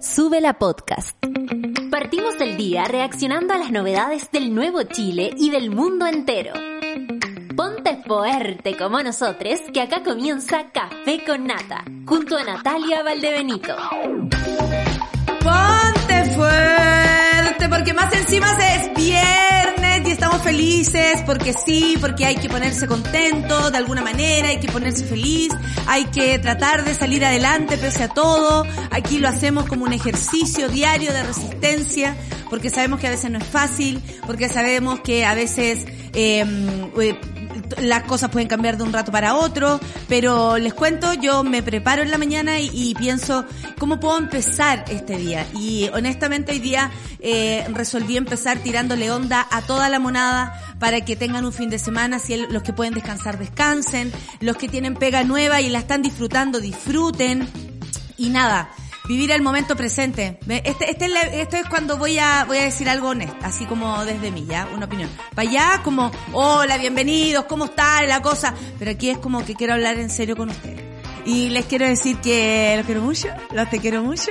Sube la podcast. Partimos del día reaccionando a las novedades del nuevo Chile y del mundo entero. Ponte fuerte como nosotros, que acá comienza Café con Nata, junto a Natalia Valdebenito. Ponte fuerte, porque más encima es viernes estamos felices, porque sí, porque hay que ponerse contento de alguna manera, hay que ponerse feliz, hay que tratar de salir adelante pese a todo. Aquí lo hacemos como un ejercicio diario de resistencia, porque sabemos que a veces no es fácil, porque sabemos que a veces eh, las cosas pueden cambiar de un rato para otro, pero les cuento, yo me preparo en la mañana y, pienso cómo puedo empezar este día. Y honestamente hoy día eh, resolví empezar tirándole onda a toda la monada para que tengan un fin de semana, si los que pueden descansar descansen, los que tienen pega nueva y la están disfrutando disfruten. Y nada, vivir el momento presente. Este, este, es esto es cuando voy a, voy a decir algo honesto, así como desde mí, ¿ya? Una opinión. Para allá como, hola, bienvenidos, ¿cómo está la cosa? Pero aquí es como que quiero hablar en serio con ustedes. Y les quiero decir que los quiero mucho, los te quiero mucho.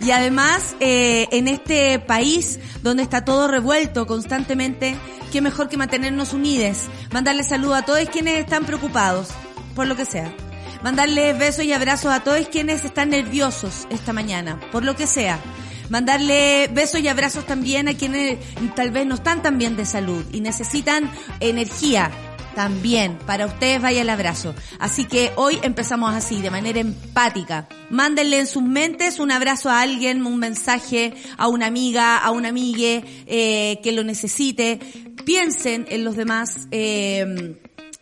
Y además, eh, en este país donde está todo revuelto constantemente, qué mejor que mantenernos unides. Mandarle saludo a todos quienes están preocupados, por lo que sea mandarle besos y abrazos a todos quienes están nerviosos esta mañana, por lo que sea. Mandarle besos y abrazos también a quienes tal vez no están tan bien de salud y necesitan energía también. Para ustedes vaya el abrazo. Así que hoy empezamos así, de manera empática. Mándenle en sus mentes un abrazo a alguien, un mensaje a una amiga, a una amigue eh, que lo necesite. Piensen en los demás. Eh,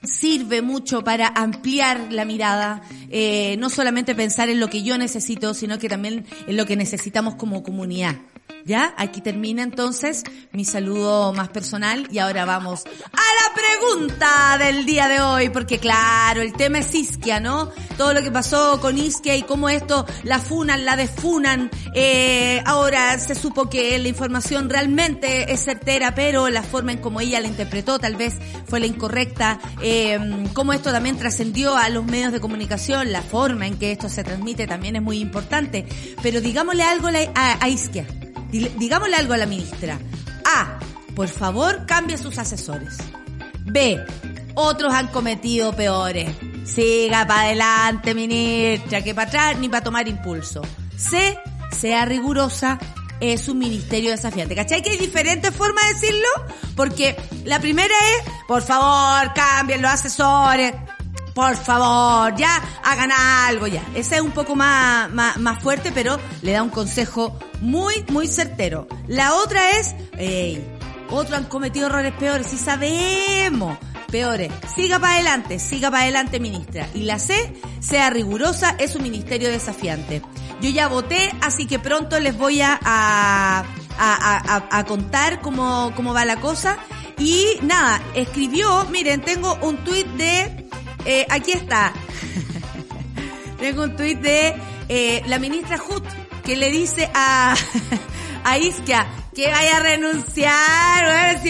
sirve mucho para ampliar la mirada, eh, no solamente pensar en lo que yo necesito, sino que también en lo que necesitamos como comunidad. ¿Ya? Aquí termina entonces mi saludo más personal y ahora vamos a la pregunta del día de hoy, porque claro, el tema es Isquia, ¿no? Todo lo que pasó con Isquia y cómo esto la funan, la defunan. Eh, ahora se supo que la información realmente es certera, pero la forma en como ella la interpretó tal vez fue la incorrecta. Eh, cómo esto también trascendió a los medios de comunicación, la forma en que esto se transmite también es muy importante. Pero digámosle algo a, a Isquia digámosle algo a la ministra. A, por favor, cambie sus asesores. B, otros han cometido peores. Siga para adelante, ministra, que para atrás ni para tomar impulso. C, sea rigurosa, es un ministerio desafiante. ¿Cachai que hay diferentes formas de decirlo? Porque la primera es, por favor, cambien los asesores por favor, ya hagan algo ya. Ese es un poco más, más, fuerte, pero le da un consejo muy, muy certero. La otra es, hey, otros han cometido errores peores, sí sabemos, peores. Siga para adelante, siga para adelante, ministra. Y la C, sea rigurosa, es un ministerio desafiante. Yo ya voté, así que pronto les voy a, a, a, a contar cómo, cómo va la cosa. Y nada, escribió, miren, tengo un tuit de eh, aquí está. Tengo un tuit de eh, la ministra Hut que le dice a, a Iskia que vaya a renunciar.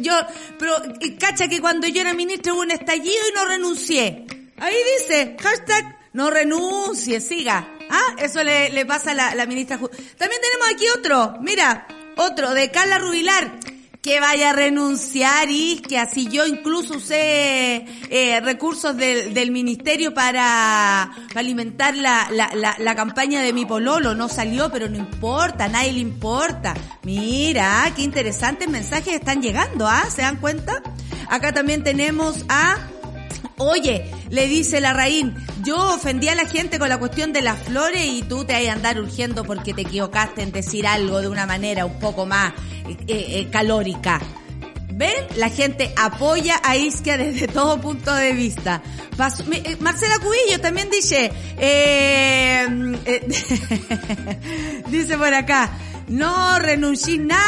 yo, pero cacha que cuando yo era ministra hubo un estallido y no renuncié. Ahí dice, hashtag no renuncie, siga. Ah, eso le, le pasa a la, la ministra Hut. También tenemos aquí otro, mira, otro de Carla Rubilar que vaya a renunciar y que así yo incluso usé eh, recursos del, del ministerio para, alimentar la, la, la, la, campaña de mi pololo. No salió, pero no importa, a nadie le importa. Mira, qué interesantes mensajes están llegando, ¿ah? ¿Se dan cuenta? Acá también tenemos a Oye, le dice la Raín, yo ofendí a la gente con la cuestión de las flores y tú te vas a andar urgiendo porque te equivocaste en decir algo de una manera un poco más eh, eh, calórica. ¿Ven? La gente apoya a Isquia desde todo punto de vista. Eh, Marcela Cubillo también dice, dice por acá, no renuncié nada,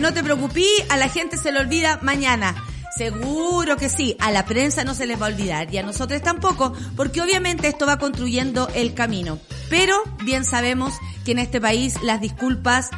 no te preocupes, a la gente se le olvida mañana. Seguro que sí, a la prensa no se les va a olvidar y a nosotros tampoco, porque obviamente esto va construyendo el camino. Pero bien sabemos que en este país las disculpas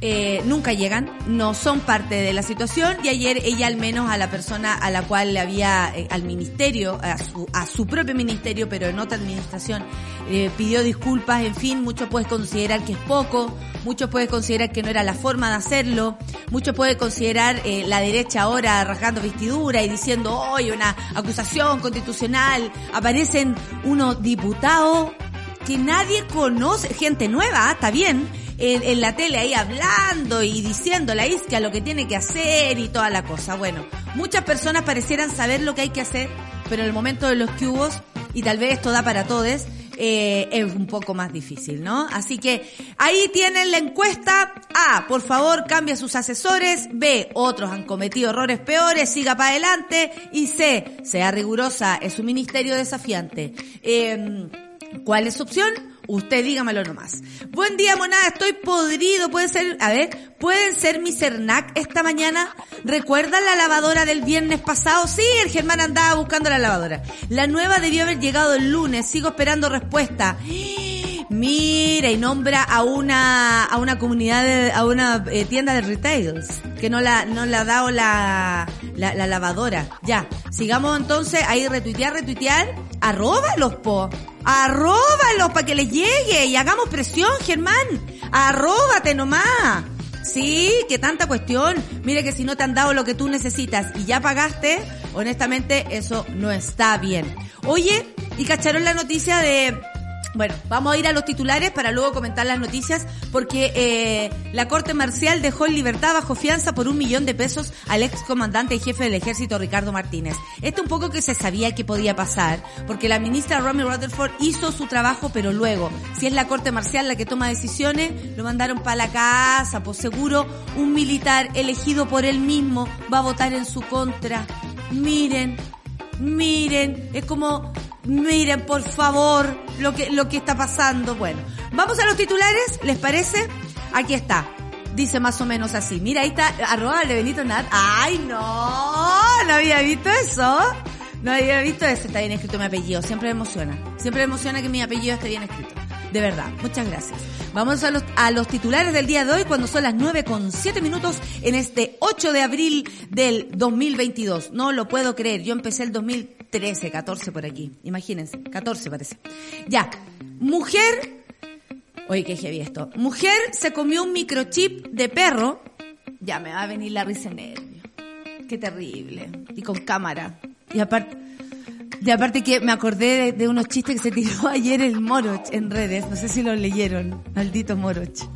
eh, nunca llegan, no son parte de la situación. Y ayer ella al menos a la persona a la cual le había, eh, al ministerio, a su, a su propio ministerio, pero en otra administración, eh, pidió disculpas, en fin, muchos pueden considerar que es poco, muchos pueden considerar que no era la forma de hacerlo, muchos pueden considerar eh, la derecha ahora rasgando vestidura y diciendo, hoy una acusación constitucional, aparecen unos diputados que nadie conoce, gente nueva, está bien, en, la tele ahí hablando y diciendo la isca lo que tiene que hacer y toda la cosa. Bueno, muchas personas parecieran saber lo que hay que hacer, pero en el momento de los cubos, y tal vez esto da para todos, eh, es un poco más difícil, ¿no? Así que ahí tienen la encuesta. A, por favor, cambia sus asesores. B, otros han cometido errores peores, siga para adelante. Y C, sea rigurosa, es un ministerio desafiante. Eh, ¿Cuál es su opción? Usted dígamelo nomás. Buen día, monada, estoy podrido. Puede ser, a ver, ¿pueden ser mi Cernac esta mañana? ¿Recuerdan la lavadora del viernes pasado? Sí, el Germán andaba buscando la lavadora. La nueva debió haber llegado el lunes. Sigo esperando respuesta. Mira, y nombra a una, a una comunidad, de, a una eh, tienda de retails que no la, no la ha dado la, la, la lavadora. Ya, sigamos entonces ahí retuitear, retuitear. Arróbalos, po. Arróbalos para que les llegue y hagamos presión, Germán. Arróbate nomás. Sí, que tanta cuestión. Mire que si no te han dado lo que tú necesitas y ya pagaste, honestamente eso no está bien. Oye, y cacharon la noticia de bueno, vamos a ir a los titulares para luego comentar las noticias, porque eh, la Corte Marcial dejó en libertad bajo fianza por un millón de pesos al ex comandante y jefe del ejército Ricardo Martínez. Esto un poco que se sabía que podía pasar, porque la ministra Romy Rutherford hizo su trabajo, pero luego, si es la Corte Marcial la que toma decisiones, lo mandaron para la casa, pues seguro un militar elegido por él mismo va a votar en su contra. Miren, miren, es como miren por favor lo que, lo que está pasando. Bueno, vamos a los titulares, ¿les parece? Aquí está. Dice más o menos así. Mira, ahí está, arroba de Benito Nat. ¡Ay, no! No había visto eso. No había visto eso. Está bien escrito mi apellido. Siempre me emociona. Siempre me emociona que mi apellido esté bien escrito. De verdad. Muchas gracias. Vamos a los, a los titulares del día de hoy cuando son las 9 con 7 minutos en este 8 de abril del 2022. No lo puedo creer. Yo empecé el 2013, 14 por aquí. Imagínense. 14 parece. Ya. Mujer. Oye, qué heavy esto. Mujer se comió un microchip de perro. Ya me va a venir la risa nervio. Qué terrible. Y con cámara. Y aparte, y aparte que me acordé de, de, unos chistes que se tiró ayer el Moroch en redes. No sé si lo leyeron. Maldito Moroch.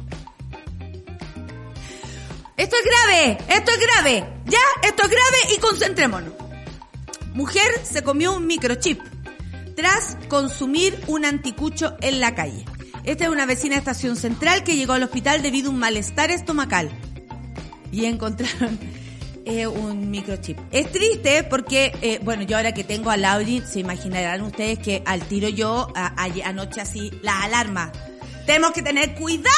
Esto es grave, esto es grave. Ya, esto es grave y concentrémonos. Mujer se comió un microchip tras consumir un anticucho en la calle. Esta es una vecina de Estación Central que llegó al hospital debido a un malestar estomacal. Y encontraron eh, un microchip. Es triste porque, eh, bueno, yo ahora que tengo a Lauri, se imaginarán ustedes que al tiro yo anoche así, la alarma. Tenemos que tener cuidado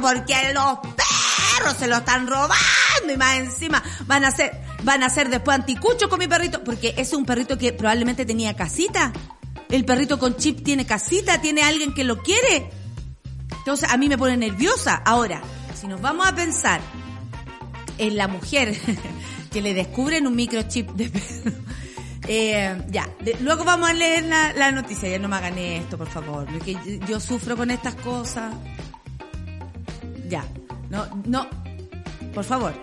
porque los perros se lo están robando y más encima van a hacer, van a hacer después anticucho con mi perrito, porque ese es un perrito que probablemente tenía casita. El perrito con chip tiene casita, tiene alguien que lo quiere. Entonces a mí me pone nerviosa. Ahora, si nos vamos a pensar en la mujer que le descubren un microchip de perro. Eh, ya, luego vamos a leer la, la, noticia. Ya no me hagan esto, por favor. Porque yo, yo sufro con estas cosas. Ya, no, no, por favor.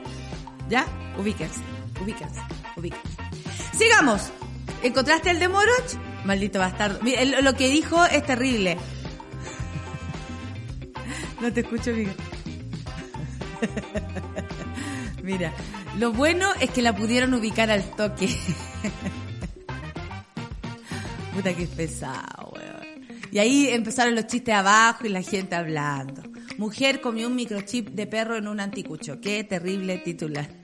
¿Ya? Ubíquense, ubíquense, ubíquense. Sigamos. ¿Encontraste el de Moroch? Maldito bastardo. Lo que dijo es terrible. No te escucho, amiga. Mira, lo bueno es que la pudieron ubicar al toque. Puta que es pesado, weón. Y ahí empezaron los chistes abajo y la gente hablando. Mujer comió un microchip de perro en un anticucho. Qué terrible titular.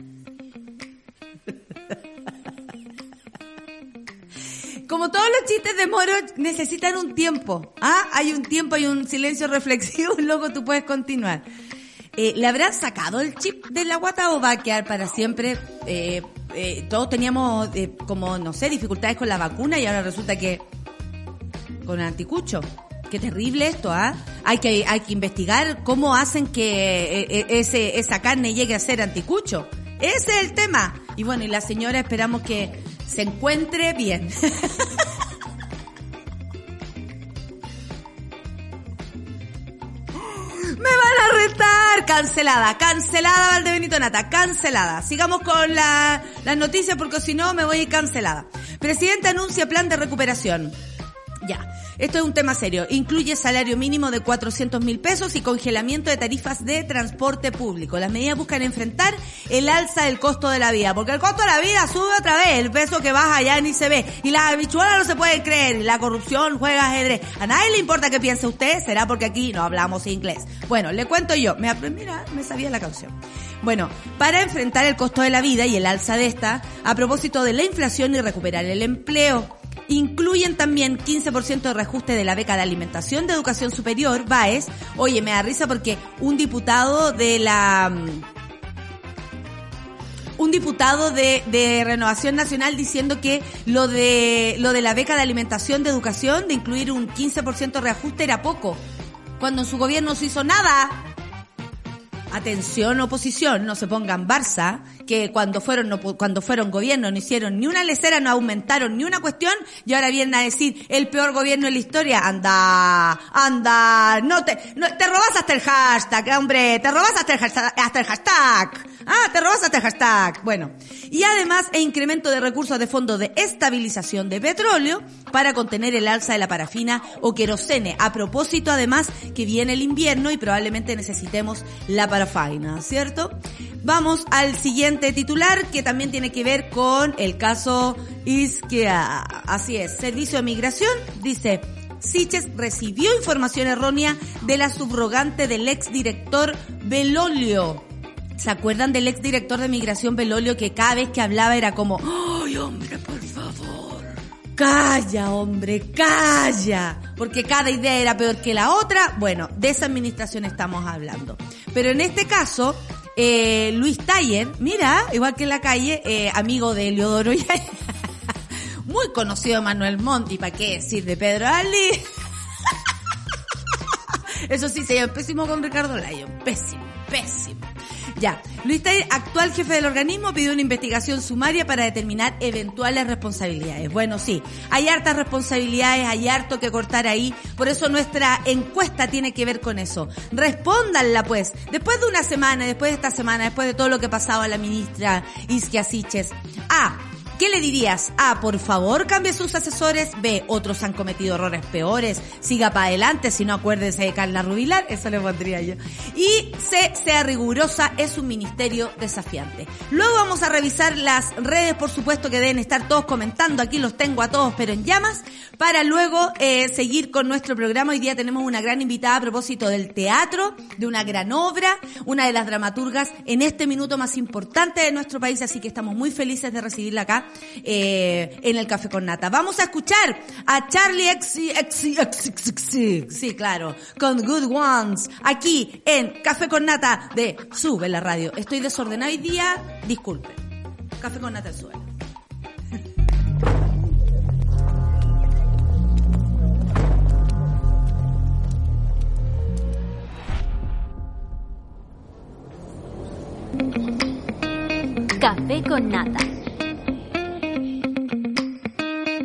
Como todos los chistes de Moro necesitan un tiempo. Ah, hay un tiempo, hay un silencio reflexivo, luego tú puedes continuar. Eh, ¿Le habrán sacado el chip de la guata o va a quedar para siempre? Eh, eh, todos teníamos como, no sé, dificultades con la vacuna y ahora resulta que con anticucho. Qué terrible esto, ¿ah? Hay que, hay que investigar cómo hacen que eh, eh, esa carne llegue a ser anticucho. Ese es el tema. Y bueno, y la señora esperamos que se encuentre bien. Me van a retar. Cancelada, cancelada Valdebenito Nata, cancelada. Sigamos con la, las noticias porque si no me voy cancelada. Presidente anuncia plan de recuperación. Ya. Esto es un tema serio. Incluye salario mínimo de 400 mil pesos y congelamiento de tarifas de transporte público. Las medidas buscan enfrentar el alza del costo de la vida, porque el costo de la vida sube otra vez, el peso que baja ya ni se ve. Y las habichuelas no se pueden creer, la corrupción juega ajedrez. A nadie le importa qué piense usted, será porque aquí no hablamos inglés. Bueno, le cuento yo. Me, mira, me sabía la canción. Bueno, para enfrentar el costo de la vida y el alza de esta, a propósito de la inflación y recuperar el empleo, Incluyen también 15% de reajuste de la beca de alimentación de educación superior, BAES. Oye, me da risa porque un diputado de la mm, un diputado de, de, Renovación Nacional diciendo que lo de lo de la beca de alimentación de educación, de incluir un 15% de reajuste era poco, cuando en su gobierno no se hizo nada. Atención oposición, no se pongan Barça, que cuando fueron no, cuando fueron gobierno no hicieron ni una lecera, no aumentaron ni una cuestión y ahora vienen a decir el peor gobierno de la historia. Anda, anda, no te, no, te robas hasta el hashtag, hombre, te robas hasta el hashtag, hasta el hashtag. Ah, te robas el hashtag. Bueno. Y además, e incremento de recursos de fondo de estabilización de petróleo para contener el alza de la parafina o querosene. A propósito, además, que viene el invierno y probablemente necesitemos la parafina, ¿cierto? Vamos al siguiente titular que también tiene que ver con el caso Isquia. Así es, Servicio de Migración dice, Siches recibió información errónea de la subrogante del exdirector Belolio. ¿Se acuerdan del exdirector de migración Belolio que cada vez que hablaba era como, ¡ay, hombre, por favor! Calla, hombre, calla. Porque cada idea era peor que la otra. Bueno, de esa administración estamos hablando. Pero en este caso, eh, Luis Taller, mira, igual que en la calle, eh, amigo de Leodoro y muy conocido Manuel Monti, ¿para qué decir de Pedro Ali? Eso sí, se lleva pésimo con Ricardo Lyon, pésimo, pésimo. Ya, Luis Taller, actual jefe del organismo, pidió una investigación sumaria para determinar eventuales responsabilidades. Bueno, sí, hay hartas responsabilidades, hay harto que cortar ahí, por eso nuestra encuesta tiene que ver con eso. Respóndanla pues, después de una semana, después de esta semana, después de todo lo que pasaba a la ministra Isquia Siches. A, ¿Qué le dirías? A, por favor, cambie sus asesores. B, otros han cometido errores peores. Siga para adelante, si no acuérdese de Carla Rubilar. Eso le pondría yo. Y C, sea rigurosa, es un ministerio desafiante. Luego vamos a revisar las redes, por supuesto, que deben estar todos comentando. Aquí los tengo a todos, pero en llamas. Para luego eh, seguir con nuestro programa. Hoy día tenemos una gran invitada a propósito del teatro, de una gran obra, una de las dramaturgas en este minuto más importante de nuestro país. Así que estamos muy felices de recibirla acá eh, en el Café con Nata. Vamos a escuchar a Charlie X, sí, claro, con Good Ones, aquí en Café con Nata de Sube la Radio. Estoy desordenado hoy día, disculpe. Café con Nata Sube. Café con Nata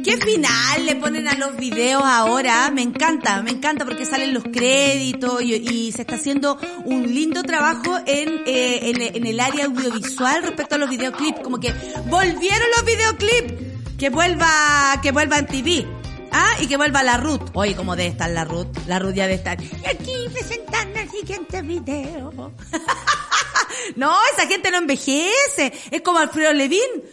¿Qué final le ponen a los videos ahora? Me encanta, me encanta porque salen los créditos y, se está haciendo un lindo trabajo en, eh, en, el área audiovisual respecto a los videoclips. Como que volvieron los videoclips. Que vuelva, que vuelva en TV. Ah, y que vuelva la Ruth. Oye, ¿cómo debe estar la Ruth? La Ruth ya debe estar. Y aquí presentando el siguiente video. no, esa gente no envejece. Es como Alfredo Levin.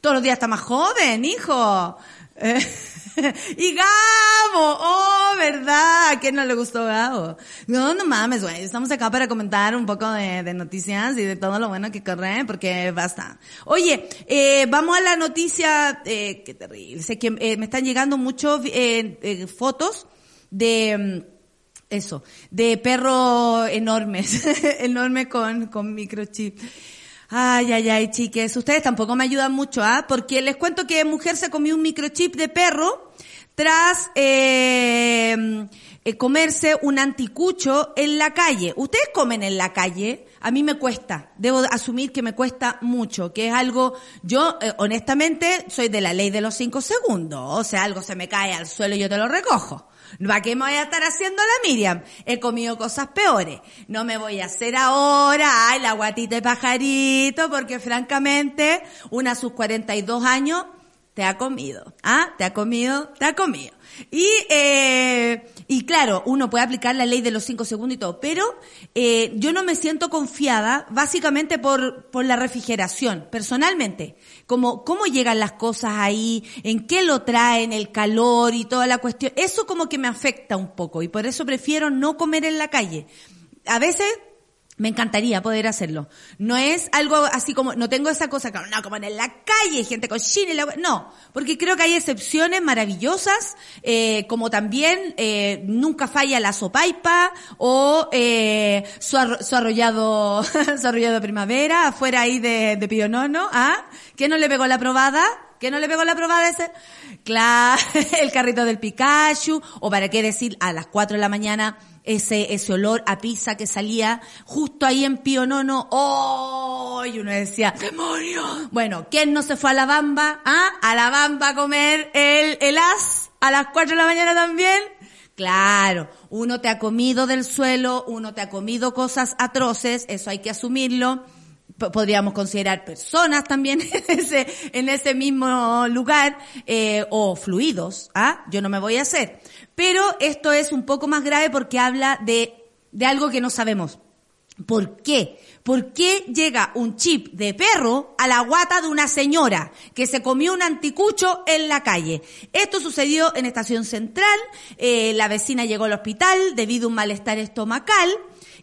todos los días está más joven, hijo. y Gabo, oh, ¿verdad? ¿A no le gustó Gabo? No, no mames, güey. Estamos acá para comentar un poco de, noticias y de todo lo bueno que corre, porque basta. Oye, eh, vamos a la noticia, eh, qué terrible. Sé que eh, me están llegando muchos eh, eh, fotos de, mm, eso, de perros enormes, enormes con, con microchip. Ay, ay, ay, chiques, ustedes tampoco me ayudan mucho, ¿ah? Porque les cuento que mujer se comió un microchip de perro tras eh, eh, comerse un anticucho en la calle. ¿Ustedes comen en la calle? A mí me cuesta, debo asumir que me cuesta mucho, que es algo, yo eh, honestamente soy de la ley de los cinco segundos, o sea, algo se me cae al suelo y yo te lo recojo. ¿Para qué me voy a estar haciendo la Miriam? He comido cosas peores. No me voy a hacer ahora, ay, la guatita de pajarito, porque francamente, una a sus 42 años, te ha comido. ¿Ah? Te ha comido, te ha comido. Y, eh, y claro, uno puede aplicar la ley de los cinco segundos y todo, pero eh, yo no me siento confiada básicamente por, por la refrigeración, personalmente. Como cómo llegan las cosas ahí, en qué lo traen, el calor y toda la cuestión. Eso como que me afecta un poco y por eso prefiero no comer en la calle. A veces me encantaría poder hacerlo. No es algo así como, no tengo esa cosa, como, no, como en la calle, gente cochina y la... No, porque creo que hay excepciones maravillosas, eh, como también eh, nunca falla la sopaipa o eh, su, su, arrollado, su arrollado primavera, afuera ahí de, de Pionono, ¿ah? ¿Qué no le pegó la probada? ¿Qué no le pegó la probada ese? Claro, el carrito del Pikachu, o para qué decir, a las 4 de la mañana, ese, ese olor a pizza que salía justo ahí en Pío Nono. ¡Oh! Y uno decía, ¡demonio! Bueno, ¿quién no se fue a la bamba? ¿Ah? A la bamba a comer el, el as a las 4 de la mañana también. Claro, uno te ha comido del suelo, uno te ha comido cosas atroces, eso hay que asumirlo. Podríamos considerar personas también en ese, en ese mismo lugar, eh, o fluidos, ¿ah? Yo no me voy a hacer. Pero esto es un poco más grave porque habla de, de algo que no sabemos. ¿Por qué? ¿Por qué llega un chip de perro a la guata de una señora que se comió un anticucho en la calle? Esto sucedió en Estación Central, eh, la vecina llegó al hospital debido a un malestar estomacal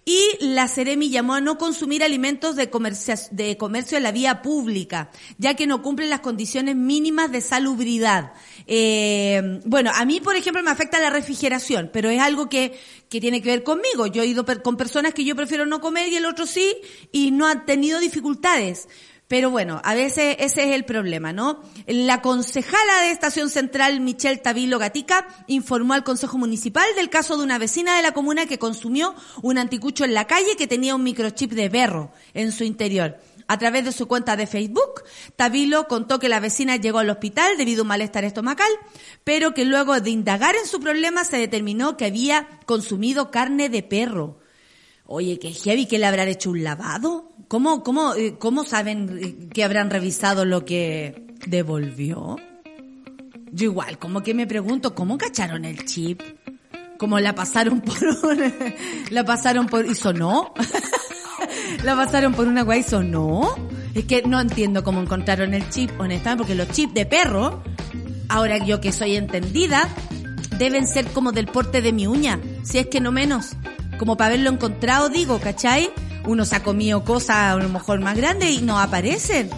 y la Ceremi llamó a no consumir alimentos de, comercio, de comercio en la vía pública, ya que no cumplen las condiciones mínimas de salubridad. Eh, bueno, a mí, por ejemplo, me afecta la refrigeración, pero es algo que, que tiene que ver conmigo. Yo he ido con personas que yo prefiero no comer y el otro sí, y no han tenido dificultades. Pero bueno, a veces ese es el problema, ¿no? La concejala de Estación Central, Michelle Tavilo Gatica, informó al Consejo Municipal del caso de una vecina de la comuna que consumió un anticucho en la calle que tenía un microchip de perro en su interior. A través de su cuenta de Facebook, Tavilo contó que la vecina llegó al hospital debido a un malestar estomacal, pero que luego de indagar en su problema se determinó que había consumido carne de perro. Oye, que heavy que le habrán hecho un lavado. ¿Cómo, cómo, eh, cómo saben que habrán revisado lo que devolvió? Yo igual, como que me pregunto, ¿cómo cacharon el chip? ¿Cómo la pasaron por un, la pasaron por, y sonó? la pasaron por una guay y sonó? Es que no entiendo cómo encontraron el chip, honestamente, porque los chips de perro, ahora yo que soy entendida, deben ser como del porte de mi uña, si es que no menos. Como para haberlo encontrado, digo, ¿cachai? uno se ha comido cosas a lo mejor más grandes y no aparecen.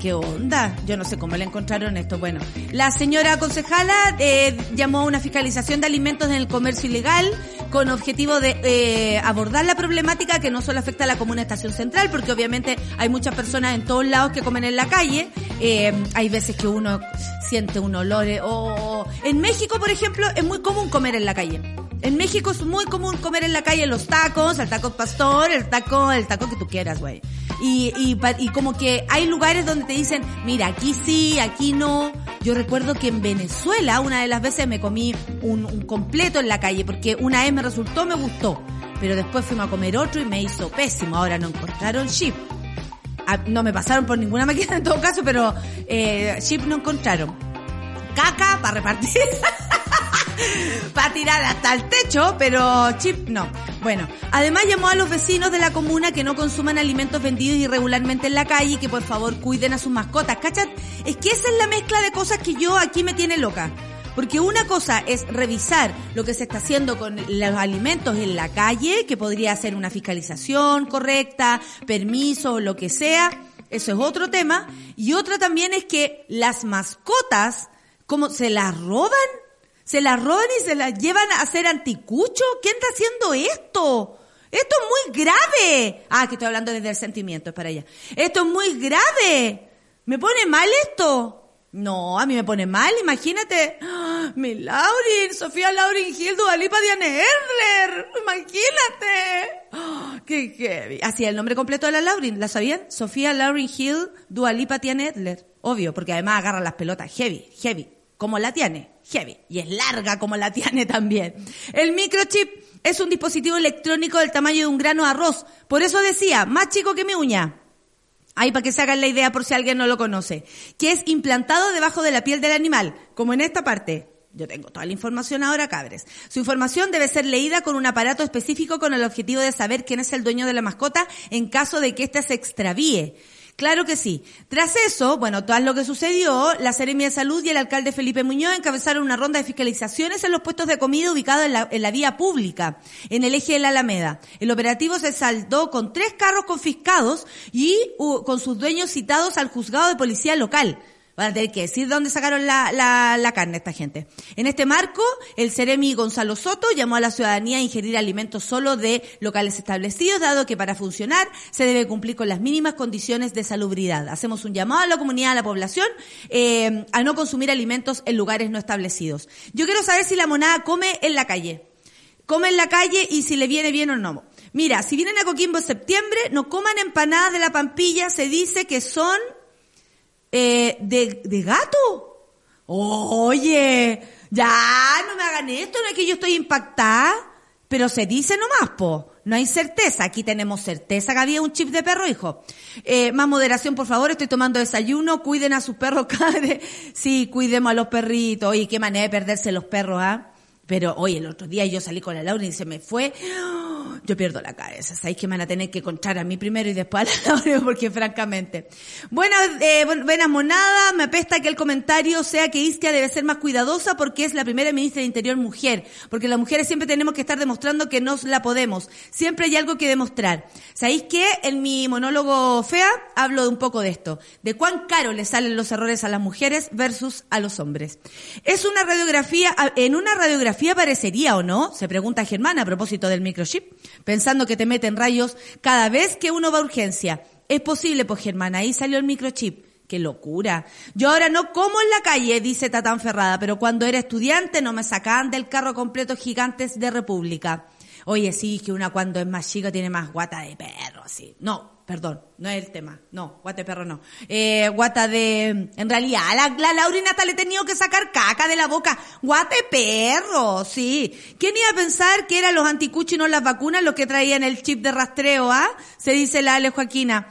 ¿Qué onda? Yo no sé cómo le encontraron esto. Bueno, la señora concejala eh, llamó a una fiscalización de alimentos en el comercio ilegal con objetivo de eh, abordar la problemática que no solo afecta a la comuna estación central, porque obviamente hay muchas personas en todos lados que comen en la calle. Eh, hay veces que uno siente un olor. Eh, o en México, por ejemplo, es muy común comer en la calle. En México es muy común comer en la calle los tacos, el taco pastor, el taco, el taco que tú quieras, güey. Y, y, y como que hay lugares donde te dicen, mira, aquí sí, aquí no. Yo recuerdo que en Venezuela una de las veces me comí un, un completo en la calle porque una vez me resultó, me gustó. Pero después fuimos a comer otro y me hizo pésimo. Ahora no encontraron chip. Ah, no me pasaron por ninguna máquina en todo caso, pero eh, chip no encontraron. Caca para repartir. para tirar hasta el techo, pero chip no. Bueno, además llamó a los vecinos de la comuna que no consuman alimentos vendidos irregularmente en la calle y que por favor cuiden a sus mascotas. ¿Cachat? Es que esa es la mezcla de cosas que yo aquí me tiene loca. Porque una cosa es revisar lo que se está haciendo con los alimentos en la calle, que podría ser una fiscalización correcta, permiso, lo que sea. Eso es otro tema. Y otra también es que las mascotas, como se las roban, se las roban y se las llevan a hacer anticucho. ¿Quién está haciendo esto? Esto es muy grave. Ah, que estoy hablando desde el sentimiento, es para ella. Esto es muy grave. Me pone mal esto. No, a mí me pone mal, imagínate. ¡Ah! Mi Laurin, Sofía Laurin Hill, Dualipa Diane Erler. Imagínate. ¡Ah! Qué heavy. Así, el nombre completo de la Laurin, ¿la sabían? Sofía Laurin Hill, Dualipa Diane Edler. Obvio, porque además agarra las pelotas. Heavy, heavy. Como la tiene, heavy. Y es larga como la tiene también. El microchip es un dispositivo electrónico del tamaño de un grano de arroz. Por eso decía, más chico que mi uña. Ahí para que se hagan la idea por si alguien no lo conoce. Que es implantado debajo de la piel del animal, como en esta parte. Yo tengo toda la información ahora, cabres. Su información debe ser leída con un aparato específico con el objetivo de saber quién es el dueño de la mascota en caso de que éste se extravíe. Claro que sí. Tras eso, bueno, todo lo que sucedió, la Seremia de Salud y el alcalde Felipe Muñoz encabezaron una ronda de fiscalizaciones en los puestos de comida ubicados en la, en la vía pública, en el eje de la Alameda. El operativo se saldó con tres carros confiscados y uh, con sus dueños citados al juzgado de policía local. Van a tener que decir dónde sacaron la, la, la, carne esta gente. En este marco, el Ceremi Gonzalo Soto llamó a la ciudadanía a ingerir alimentos solo de locales establecidos, dado que para funcionar se debe cumplir con las mínimas condiciones de salubridad. Hacemos un llamado a la comunidad, a la población, eh, a no consumir alimentos en lugares no establecidos. Yo quiero saber si la monada come en la calle. Come en la calle y si le viene bien o no. Mira, si vienen a Coquimbo en septiembre, no coman empanadas de la pampilla, se dice que son eh, de, de gato. Oye, ya no me hagan esto, no es que yo estoy impactada, pero se dice nomás, po. No hay certeza. Aquí tenemos certeza que había un chip de perro, hijo. Eh, más moderación, por favor. Estoy tomando desayuno. Cuiden a sus perros. Sí, cuidemos a los perritos. Oye, qué manera de perderse los perros, ¿ah? Pero, oye, el otro día yo salí con la Laura y se me fue. Yo pierdo la cabeza. Sabéis que me van a tener que encontrar a mí primero y después a la Laura, porque francamente. Buenas, eh, buenas monadas. Me apesta que el comentario sea que Isquia debe ser más cuidadosa porque es la primera ministra de Interior mujer. Porque las mujeres siempre tenemos que estar demostrando que nos la podemos. Siempre hay algo que demostrar. ¿Sabéis que en mi monólogo fea hablo de un poco de esto? De cuán caro le salen los errores a las mujeres versus a los hombres. Es una radiografía, en una radiografía parecería o no, se pregunta Germán a propósito del microchip, pensando que te meten rayos cada vez que uno va a urgencia. Es posible, pues Germán, ahí salió el microchip. ¡Qué locura! Yo ahora no como en la calle, dice Tatán Ferrada, pero cuando era estudiante no me sacaban del carro completo gigantes de República. Oye, sí, que una cuando es más chica tiene más guata de perro, así. No, perdón, no es el tema. No, guata de perro no. Eh, guata de... En realidad, la, la Laurina hasta le he tenido que sacar caca de la boca. Guata de perro, sí. ¿Quién iba a pensar que eran los anticuchos y no las vacunas los que traían el chip de rastreo, ah? Se dice la Ale Joaquina.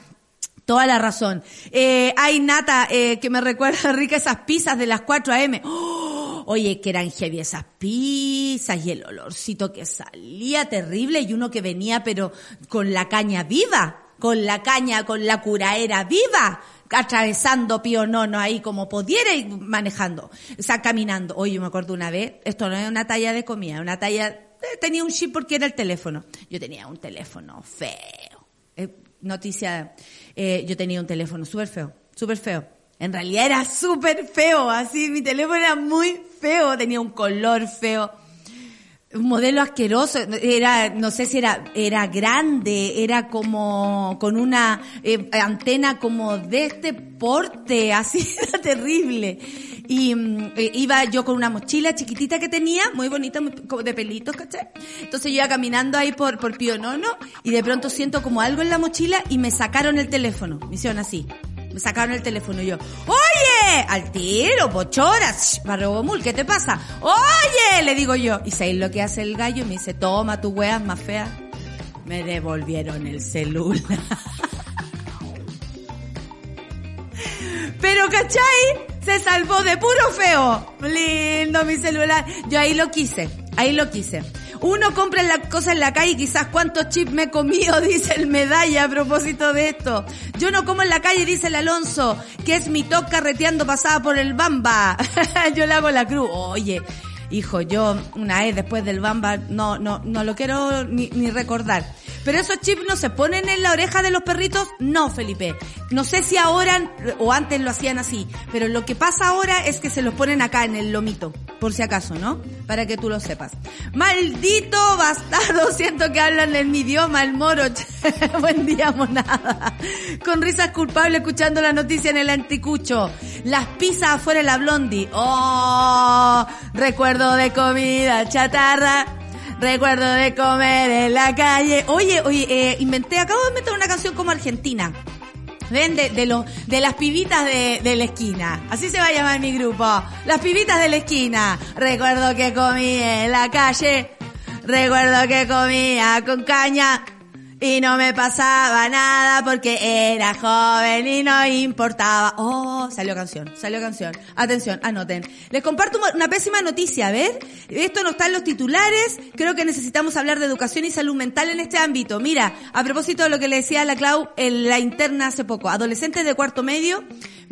Toda la razón. Eh, hay nata eh, que me recuerda rica esas pizzas de las 4 a.m. ¡Oh! Oye, que eran heavy esas pizzas y el olorcito que salía terrible y uno que venía pero con la caña viva, con la caña, con la curaera viva, atravesando Pío Nono ahí como pudiera y manejando, o sea, caminando. Oye, me acuerdo una vez, esto no es una talla de comida, una talla, eh, tenía un chip porque era el teléfono. Yo tenía un teléfono feo. Eh, noticia, eh, yo tenía un teléfono súper feo, súper feo. En realidad era súper feo, así, mi teléfono era muy feo, tenía un color feo, un modelo asqueroso, era, no sé si era, era grande, era como, con una eh, antena como de este porte, así, era terrible. Y mm, iba yo con una mochila chiquitita que tenía, muy bonita, muy, como de pelitos, ¿cachai? Entonces yo iba caminando ahí por, por Pío Nono y de pronto siento como algo en la mochila y me sacaron el teléfono. Me así. Me sacaron el teléfono y yo, ¡Oye! Al tiro, pochoras, Barrobomul, ¿qué te pasa? ¡Oye! Le digo yo. Y ¿sabéis lo que hace el gallo? Me dice, toma tu weas más fea. Me devolvieron el celular. Pero, ¿cachai? Se salvó de puro feo. Lindo mi celular. Yo ahí lo quise. Ahí lo quise. Uno compra la cosa en la calle y quizás cuántos chips me he comido, dice el medalla a propósito de esto. Yo no como en la calle, dice el Alonso, que es mi top carreteando pasada por el Bamba. yo le hago la cruz. Oye, hijo, yo una vez después del Bamba no, no, no lo quiero ni, ni recordar. Pero esos chips no se ponen en la oreja de los perritos, no, Felipe. No sé si ahora o antes lo hacían así, pero lo que pasa ahora es que se los ponen acá en el lomito, por si acaso, ¿no? Para que tú lo sepas. Maldito bastardo, siento que hablan en mi idioma, el moro. Buen día, monada. Con risas culpables escuchando la noticia en el anticucho. Las pizzas afuera de la blondie. Oh, recuerdo de comida chatarra. Recuerdo de comer en la calle. Oye, oye, eh, inventé, acabo de meter una canción como argentina. Ven, de, de, lo, de las pibitas de, de la esquina. Así se va a llamar mi grupo. Las pibitas de la esquina. Recuerdo que comí en la calle. Recuerdo que comía con caña. Y no me pasaba nada porque era joven y no importaba. Oh, salió canción, salió canción. Atención, anoten. Les comparto una pésima noticia, a ver. Esto no está en los titulares. Creo que necesitamos hablar de educación y salud mental en este ámbito. Mira, a propósito de lo que le decía a la Clau en la interna hace poco. Adolescente de cuarto medio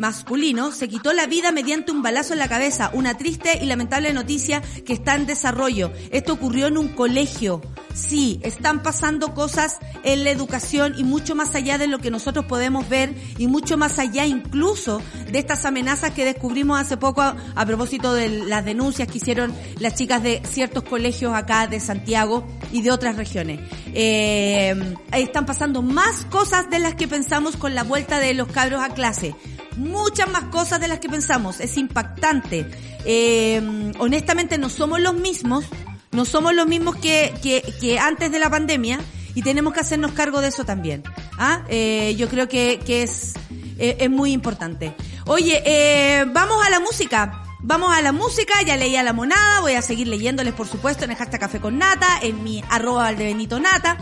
masculino se quitó la vida mediante un balazo en la cabeza. Una triste y lamentable noticia que está en desarrollo. Esto ocurrió en un colegio. Sí, están pasando cosas en la educación y mucho más allá de lo que nosotros podemos ver y mucho más allá incluso de estas amenazas que descubrimos hace poco a, a propósito de las denuncias que hicieron las chicas de ciertos colegios acá de Santiago y de otras regiones. Eh, están pasando más cosas de las que pensamos con la vuelta de los cabros a clase muchas más cosas de las que pensamos. Es impactante. Eh, honestamente no somos los mismos, no somos los mismos que, que, que, antes de la pandemia y tenemos que hacernos cargo de eso también. ¿Ah? Eh, yo creo que, que es, eh, es muy importante. Oye, eh, vamos a la música. Vamos a la música, ya leí a la monada, voy a seguir leyéndoles por supuesto en el hashtag café con nata, en mi arroba de Benito Nata.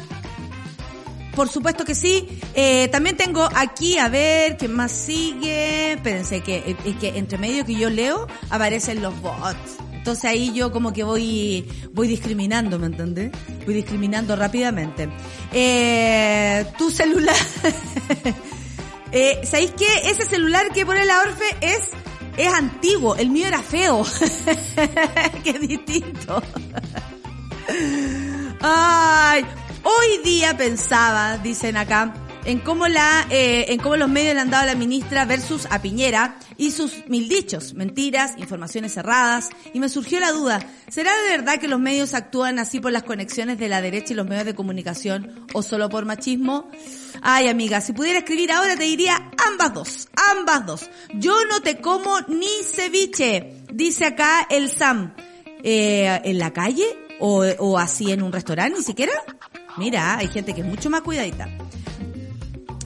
Por supuesto que sí. Eh, también tengo aquí, a ver, ¿qué más sigue? Espérense, que es que entre medio que yo leo aparecen los bots. Entonces ahí yo como que voy, voy discriminando, ¿me entendés? Voy discriminando rápidamente. Eh, tu celular. eh, ¿Sabéis qué? Ese celular que pone la Orfe es, es antiguo. El mío era feo. qué distinto. Ay, Hoy día pensaba, dicen acá, en cómo la, eh, en cómo los medios le han dado a la ministra versus a Piñera y sus mil dichos, mentiras, informaciones cerradas, y me surgió la duda, ¿será de verdad que los medios actúan así por las conexiones de la derecha y los medios de comunicación o solo por machismo? Ay amiga, si pudiera escribir ahora te diría ambas dos, ambas dos. Yo no te como ni ceviche, dice acá el Sam. Eh, ¿En la calle? ¿O, o así en un restaurante ni siquiera? Mira, hay gente que es mucho más cuidadita.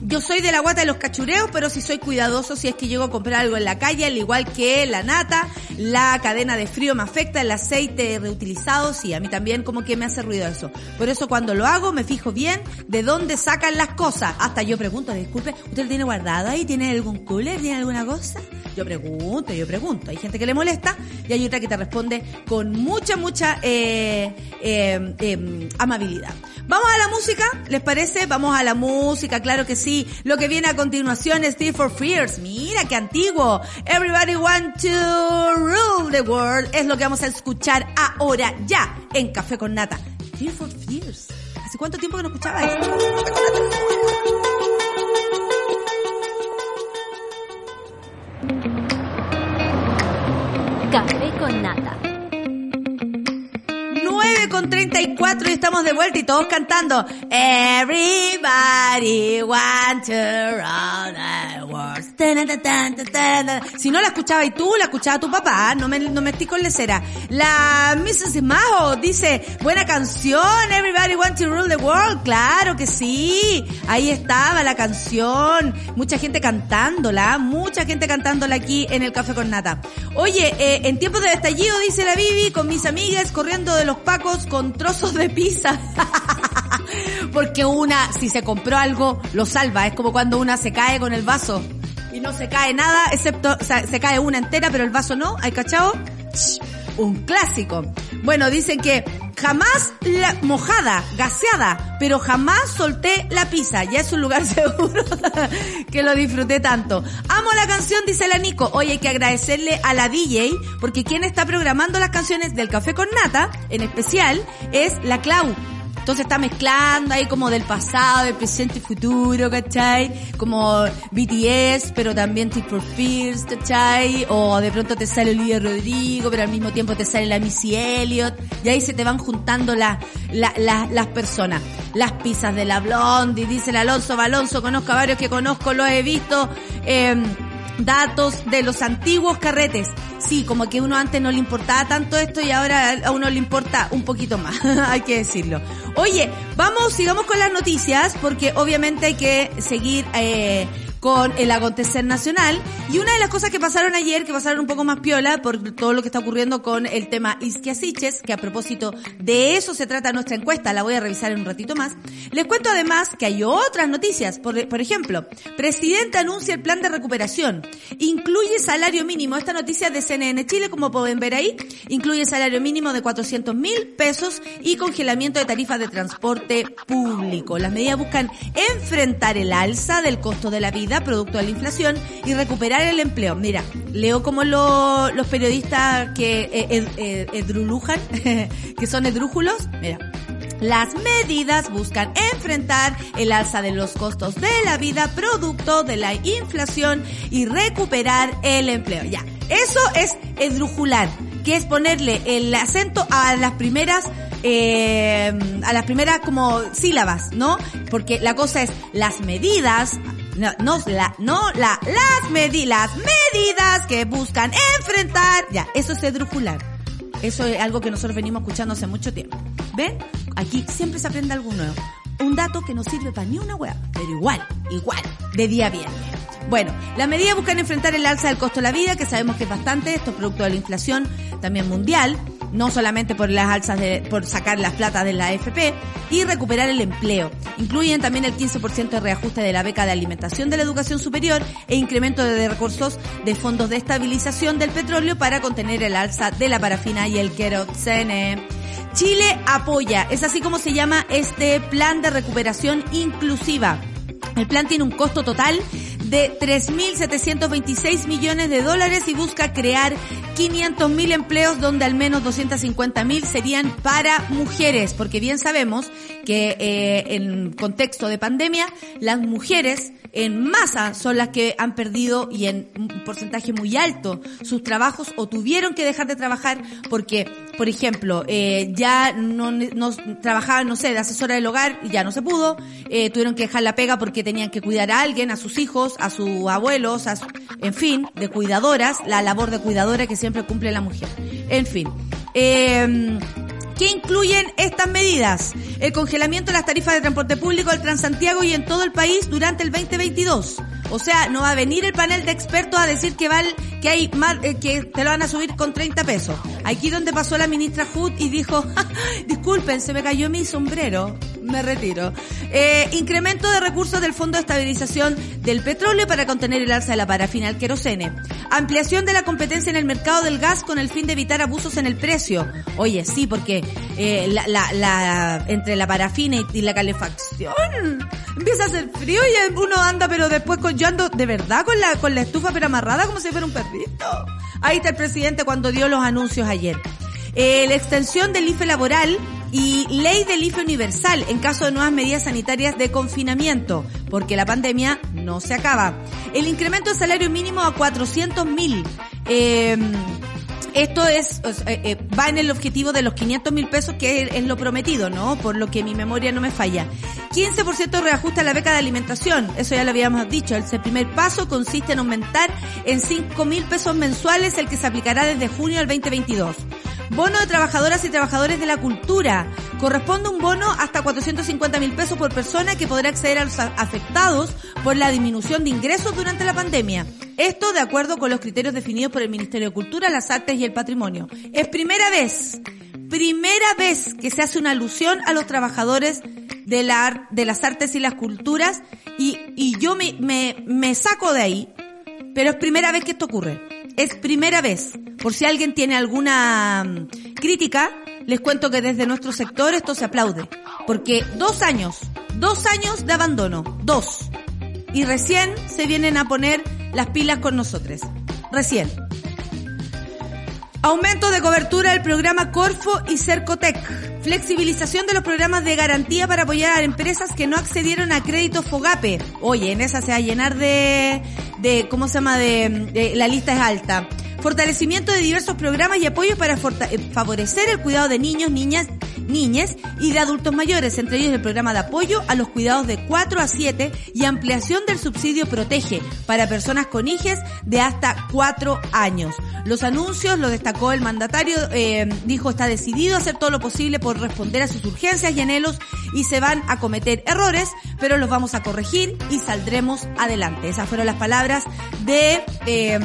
Yo soy de la guata de los cachureos, pero sí soy cuidadoso si es que llego a comprar algo en la calle, al igual que la nata, la cadena de frío me afecta, el aceite reutilizado, sí, a mí también como que me hace ruido eso. Por eso cuando lo hago me fijo bien de dónde sacan las cosas. Hasta yo pregunto, disculpe, ¿usted lo tiene guardado ahí? ¿Tiene algún cooler? ¿Tiene alguna cosa? Yo pregunto, yo pregunto. Hay gente que le molesta y hay otra que te responde con mucha, mucha eh, eh, eh, amabilidad. Vamos a la música, ¿les parece? Vamos a la música, claro que sí. Lo que viene a continuación es Steve for Fears. Mira qué antiguo. Everybody want to rule the world. Es lo que vamos a escuchar ahora ya en Café con Nata. Steve for Fears. ¿Hace cuánto tiempo que no escuchaba esto? Café con Nata. 9 con 34 y estamos de vuelta y todos cantando Everybody want to run the world. Si no la escuchaba y tú, la escuchaba tu papá, no me, no me estoy con lecera. La Mrs. Majo dice, buena canción, Everybody want to rule the world. Claro que sí. Ahí estaba la canción. Mucha gente cantándola, mucha gente cantándola aquí en el Café con Nata. Oye, eh, en tiempos de estallido, dice la Bibi, con mis amigas corriendo de los pacos con trozos de pizza. Porque una, si se compró algo, lo salva. Es como cuando una se cae con el vaso y no se cae nada, excepto, se cae una entera, pero el vaso no. ¿Hay cachao? Un clásico. Bueno, dicen que jamás la mojada, gaseada, pero jamás solté la pizza. Ya es un lugar seguro que lo disfruté tanto. Amo la canción, dice la Nico. Hoy hay que agradecerle a la DJ, porque quien está programando las canciones del Café con Nata, en especial, es la Clau. Entonces está mezclando ahí como del pasado, del presente y futuro, ¿cachai? Como BTS, pero también Tip for Fears, ¿cachai? O de pronto te sale Olivia Rodrigo, pero al mismo tiempo te sale la Missy Elliott. Y ahí se te van juntando la, la, la- las personas. Las pizzas de la Blondie, dice el Alonso Balonso, conozco a varios que conozco, los he visto. Eh, datos de los antiguos carretes. Sí, como que uno antes no le importaba tanto esto y ahora a uno le importa un poquito más, hay que decirlo. Oye, vamos, sigamos con las noticias porque obviamente hay que seguir eh, con el acontecer nacional. Y una de las cosas que pasaron ayer, que pasaron un poco más piola por todo lo que está ocurriendo con el tema Isquiasiches, que a propósito de eso se trata nuestra encuesta, la voy a revisar en un ratito más. Les cuento además que hay otras noticias. Por, ejemplo, presidente anuncia el plan de recuperación. Incluye salario mínimo. Esta noticia de CNN Chile, como pueden ver ahí. Incluye salario mínimo de 400 mil pesos y congelamiento de tarifas de transporte público. Las medidas buscan enfrentar el alza del costo de la vida producto de la inflación y recuperar el empleo. Mira, leo como lo- los periodistas que eh, ed- eh, edrulujan, que son edrújulos. Mira, las medidas buscan enfrentar el alza de los costos de la vida producto de la inflación y recuperar el empleo. Ya, eso es esdrujular, que es ponerle el acento a las primeras eh, a las primeras como sílabas, ¿no? Porque la cosa es las medidas, no, no la, no la, las medidas, medidas que buscan enfrentar, ya, eso es esdrujular. Eso es algo que nosotros venimos escuchando hace mucho tiempo. ¿Ven? Aquí siempre se aprende algo nuevo. Un dato que no sirve para ni una hueá, pero igual, igual, de día a. Bueno, las medidas buscan enfrentar el alza del costo de la vida, que sabemos que es bastante, esto es producto de la inflación también mundial, no solamente por las alzas de, por sacar las plata de la AFP, y recuperar el empleo. Incluyen también el 15% de reajuste de la beca de alimentación de la educación superior e incremento de recursos de fondos de estabilización del petróleo para contener el alza de la parafina y el querosene. Chile apoya, es así como se llama este plan de recuperación inclusiva. El plan tiene un costo total de 3.726 millones de dólares y busca crear 500.000 empleos donde al menos 250.000 serían para mujeres, porque bien sabemos que eh, en contexto de pandemia las mujeres en masa son las que han perdido y en un porcentaje muy alto sus trabajos o tuvieron que dejar de trabajar porque, por ejemplo, eh, ya no, no trabajaban, no sé, de asesora del hogar y ya no se pudo, eh, tuvieron que dejar la pega porque tenían que cuidar a alguien, a sus hijos, a sus abuelos, a su- en fin, de cuidadoras, la labor de cuidadora que siempre cumple la mujer. En fin. Eh, ¿Qué incluyen estas medidas? El congelamiento de las tarifas de transporte público del Transantiago y en todo el país durante el 2022. O sea, no va a venir el panel de expertos a decir que val, que hay más, eh, que te lo van a subir con 30 pesos. Aquí donde pasó la ministra Hood y dijo, "Ja, disculpen, se me cayó mi sombrero, me retiro. Eh, incremento de recursos del Fondo de Estabilización del Petróleo para contener el alza de la parafina al querosene. Ampliación de la competencia en el mercado del gas con el fin de evitar abusos en el precio. Oye, sí, porque eh, la, la, la, entre la parafina y, la calefacción empieza a hacer frío y uno anda, pero después con, yo ando de verdad con la, con la estufa pero amarrada como si fuera un perrito. Ahí está el presidente cuando dio los anuncios ayer. Eh, la extensión del IFE laboral y ley del IFE universal en caso de nuevas medidas sanitarias de confinamiento, porque la pandemia no se acaba. El incremento del salario mínimo a 400 mil. esto es, eh, eh, va en el objetivo de los 500 mil pesos que es, lo prometido, ¿no? Por lo que mi memoria no me falla. 15% reajuste a la beca de alimentación, eso ya lo habíamos dicho. El primer paso consiste en aumentar en 5 mil pesos mensuales el que se aplicará desde junio del 2022. Bono de trabajadoras y trabajadores de la cultura. Corresponde un bono hasta 450 mil pesos por persona que podrá acceder a los afectados por la disminución de ingresos durante la pandemia. Esto de acuerdo con los criterios definidos por el Ministerio de Cultura, las Artes y el Patrimonio. Es primera vez, primera vez que se hace una alusión a los trabajadores de, la, de las artes y las culturas y, y yo me, me, me saco de ahí, pero es primera vez que esto ocurre. Es primera vez. Por si alguien tiene alguna crítica, les cuento que desde nuestro sector esto se aplaude. Porque dos años, dos años de abandono, dos. Y recién se vienen a poner las pilas con nosotros. Recién. Aumento de cobertura del programa Corfo y Cercotec. Flexibilización de los programas de garantía para apoyar a empresas que no accedieron a crédito FOGAPE. Oye, en esa se va a llenar de, de ¿cómo se llama? De, de la lista es alta. Fortalecimiento de diversos programas y apoyos para eh, favorecer el cuidado de niños, niñas, niñas y de adultos mayores, entre ellos el programa de apoyo a los cuidados de 4 a 7 y ampliación del subsidio Protege para personas con hijes de hasta 4 años. Los anuncios lo destacó el mandatario, eh, dijo está decidido a hacer todo lo posible por responder a sus urgencias y anhelos y se van a cometer errores, pero los vamos a corregir y saldremos adelante. Esas fueron las palabras de... Eh,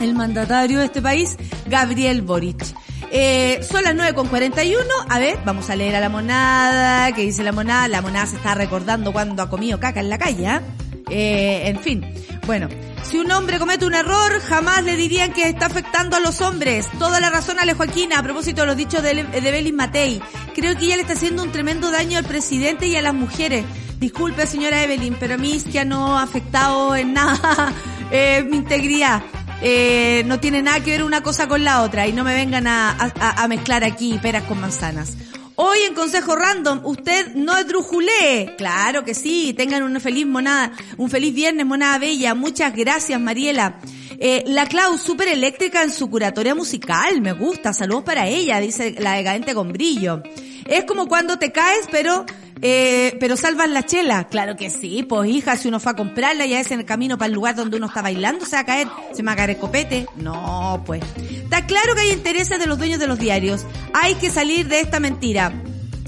el mandatario de este país, Gabriel Boric. Eh, son las 9.41. A ver, vamos a leer a la monada. ¿Qué dice la monada? La monada se está recordando cuando ha comido caca en la calle. ¿ah? Eh, en fin. Bueno, si un hombre comete un error, jamás le dirían que está afectando a los hombres. Toda la razón Ale Joaquina a propósito de los dichos de, de Matei. Creo que ella le está haciendo un tremendo daño al presidente y a las mujeres. Disculpe, señora Evelyn, pero a mí es que no ha afectado en nada eh, mi integridad eh, no tiene nada que ver una cosa con la otra y no me vengan a, a, mezclar aquí peras con manzanas. Hoy en Consejo Random, usted no es drujulé. Claro que sí. Tengan una feliz monada, un feliz viernes, monada bella. Muchas gracias, Mariela. Eh, la Clau, súper eléctrica en su curatoria musical. Me gusta. Saludos para ella, dice la decadente con brillo. Es como cuando te caes, pero eh, pero salvan la chela. Claro que sí, pues hija, si uno fue a comprarla ya es en el camino para el lugar donde uno está bailando, se va a caer, se me va a caer el copete. No, pues. Está claro que hay intereses de los dueños de los diarios. Hay que salir de esta mentira.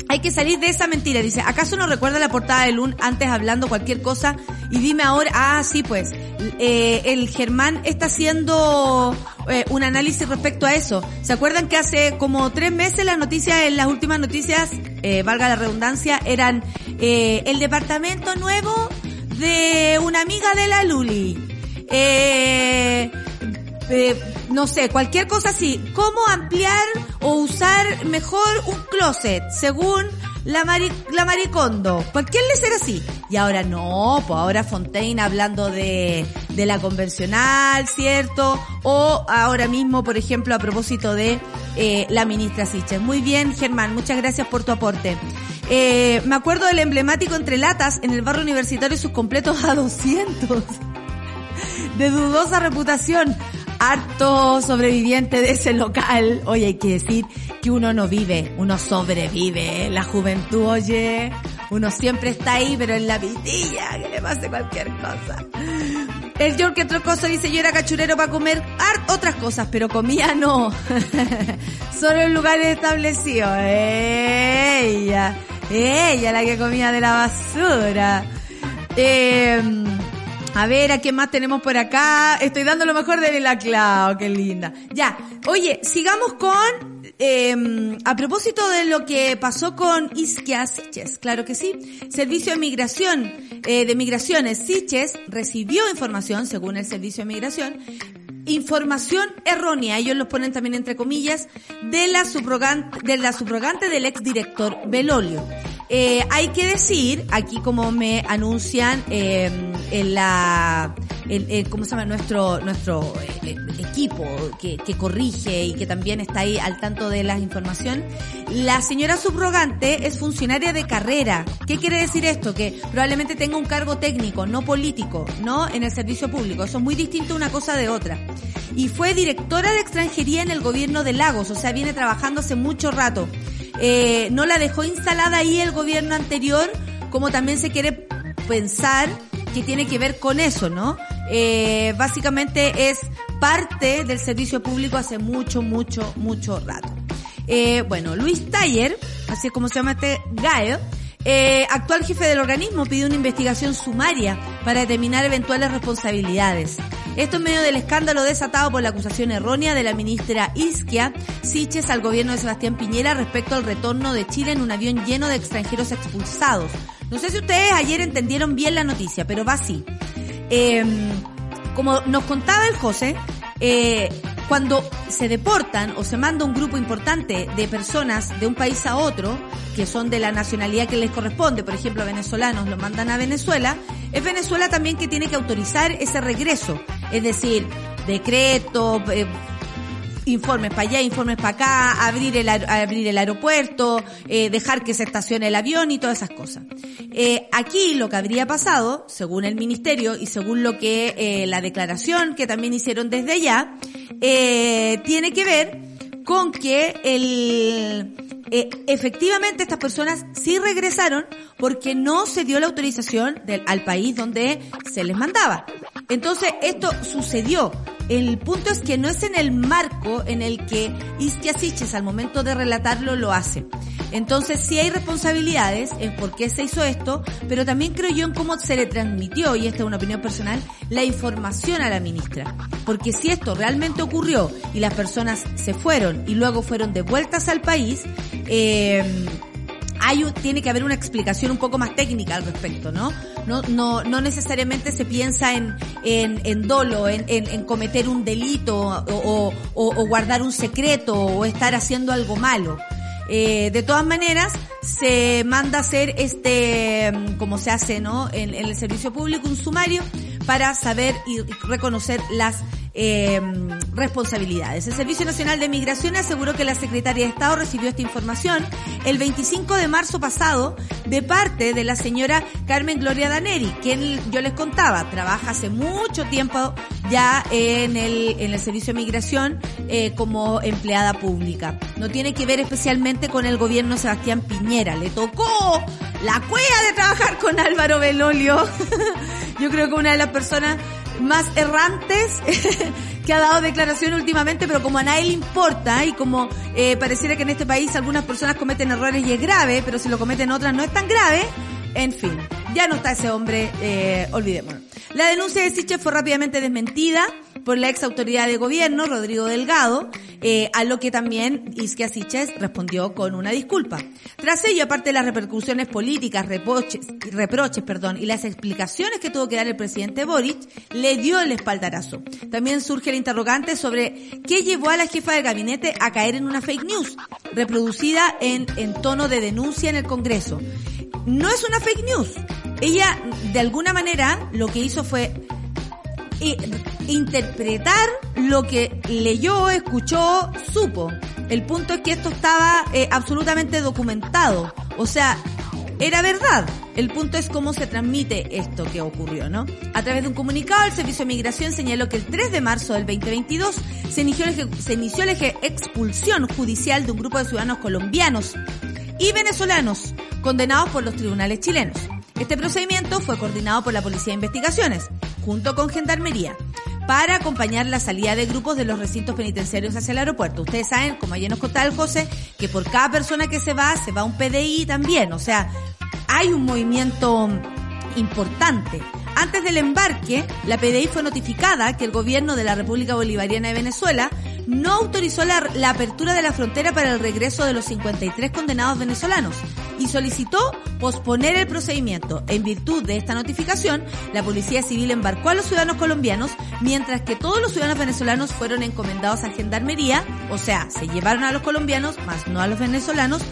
Hay que salir de esa mentira. Dice, ¿acaso no recuerda la portada de Lun antes hablando cualquier cosa? Y dime ahora, ah, sí, pues, eh, el Germán está haciendo eh, un análisis respecto a eso. ¿Se acuerdan que hace como tres meses las noticias, en las últimas noticias, eh, valga la redundancia, eran eh, el departamento nuevo de una amiga de la Luli? Eh, eh, no sé, cualquier cosa así. ¿Cómo ampliar o usar mejor un closet según la, Mari, la Maricondo? Cualquier le será así. Y ahora no, pues ahora Fontaine hablando de, de la convencional, ¿cierto? O ahora mismo, por ejemplo, a propósito de eh, la ministra Siches. Muy bien, Germán, muchas gracias por tu aporte. Eh, me acuerdo del emblemático entre latas en el barrio universitario y sus completos a 200. De dudosa reputación harto sobreviviente de ese local. Oye, hay que decir que uno no vive, uno sobrevive. La juventud, oye, uno siempre está ahí, pero en la pitilla, que le pase cualquier cosa. El York cosa dice, yo era cachurero para comer otras cosas, pero comía no. Solo en lugares establecidos. Ella, ella la que comía de la basura. Eh, a ver, ¿a quién más tenemos por acá? Estoy dando lo mejor de la Clau, qué linda. Ya, oye, sigamos con, eh, a propósito de lo que pasó con Isquia Siches, claro que sí. Servicio de Migración, eh, de Migraciones Siches recibió información, según el Servicio de Migración, información errónea, ellos lo ponen también entre comillas, de la subrogante, de la subrogante del exdirector Belolio. Eh, hay que decir, aquí como me anuncian eh, en la, ¿cómo se llama? Nuestro, nuestro eh, equipo que, que, corrige y que también está ahí al tanto de la información, la señora subrogante es funcionaria de carrera. ¿Qué quiere decir esto? Que probablemente tenga un cargo técnico, no político, no en el servicio público. Eso es muy distinto una cosa de otra. Y fue directora de extranjería en el gobierno de Lagos, o sea, viene trabajando hace mucho rato eh, no la dejó instalada ahí el gobierno anterior, como también se quiere pensar que tiene que ver con eso, ¿no? Eh, básicamente es parte del servicio público hace mucho, mucho, mucho rato. Eh, bueno, Luis Taller, así es como se llama este Gael, eh, actual jefe del organismo pidió una investigación sumaria para determinar eventuales responsabilidades. Esto en medio del escándalo desatado por la acusación errónea de la ministra Isquia Siches al gobierno de Sebastián Piñera respecto al retorno de Chile en un avión lleno de extranjeros expulsados. No sé si ustedes ayer entendieron bien la noticia, pero va así. Em, como nos contaba el José, eh, cuando se deportan o se manda un grupo importante de personas de un país a otro, que son de la nacionalidad que les corresponde, por ejemplo, venezolanos lo mandan a Venezuela, es Venezuela también que tiene que autorizar ese regreso, es decir, decreto, eh, informes para allá, informes para acá, abrir el, abrir el aeropuerto, eh, dejar que se estacione el avión y todas esas cosas. Eh, aquí lo que habría pasado, según el ministerio y según lo que eh, la declaración que también hicieron desde allá, tiene que ver con que el efectivamente estas personas sí regresaron porque no se dio la autorización del, al país donde se les mandaba. Entonces esto sucedió el punto es que no es en el marco en el que Istia Siches al momento de relatarlo lo hace. Entonces sí hay responsabilidades en por qué se hizo esto, pero también creo yo en cómo se le transmitió, y esta es una opinión personal, la información a la ministra. Porque si esto realmente ocurrió y las personas se fueron y luego fueron devueltas al país, eh, hay tiene que haber una explicación un poco más técnica al respecto, ¿no? No, no, no necesariamente se piensa en, en, en dolo, en, en, cometer un delito o, o, o, guardar un secreto o estar haciendo algo malo. Eh, de todas maneras, se manda a hacer este, como se hace, ¿no? En el servicio público, un sumario para saber y reconocer las eh, responsabilidades. El Servicio Nacional de Migración aseguró que la Secretaria de Estado recibió esta información el 25 de marzo pasado de parte de la señora Carmen Gloria Daneri, quien yo les contaba, trabaja hace mucho tiempo ya en el, en el Servicio de Migración eh, como empleada pública. No tiene que ver especialmente con el gobierno Sebastián Piñera. Le tocó la cueva de trabajar con Álvaro Belolio. yo creo que una de las personas más errantes que ha dado declaración últimamente, pero como a nadie le importa y como eh, pareciera que en este país algunas personas cometen errores y es grave, pero si lo cometen otras no es tan grave, en fin, ya no está ese hombre, eh, olvidémonos. La denuncia de Siche fue rápidamente desmentida por la ex autoridad de gobierno, Rodrigo Delgado, eh, a lo que también Isquia Siches respondió con una disculpa. Tras ello, aparte de las repercusiones políticas, reproches, reproches perdón, y las explicaciones que tuvo que dar el presidente Boric, le dio el espaldarazo. También surge el interrogante sobre qué llevó a la jefa de gabinete a caer en una fake news, reproducida en, en tono de denuncia en el Congreso. No es una fake news. Ella, de alguna manera, lo que hizo fue interpretar lo que leyó, escuchó, supo. El punto es que esto estaba eh, absolutamente documentado. O sea, era verdad. El punto es cómo se transmite esto que ocurrió, ¿no? A través de un comunicado, el Servicio de Migración señaló que el 3 de marzo del 2022 se inició, se inició la expulsión judicial de un grupo de ciudadanos colombianos y venezolanos condenados por los tribunales chilenos. Este procedimiento fue coordinado por la Policía de Investigaciones, junto con Gendarmería, para acompañar la salida de grupos de los recintos penitenciarios hacia el aeropuerto. Ustedes saben, como ayer nos contaba el José, que por cada persona que se va, se va un PDI también. O sea, hay un movimiento importante. Antes del embarque, la PDI fue notificada que el gobierno de la República Bolivariana de Venezuela no autorizó la, la, apertura de la frontera para el regreso de los 53 condenados venezolanos y solicitó posponer el procedimiento. En virtud de esta notificación, la Policía Civil embarcó a los ciudadanos colombianos, mientras que todos los ciudadanos venezolanos fueron encomendados a Gendarmería, o sea, se llevaron a los colombianos, más no a los venezolanos,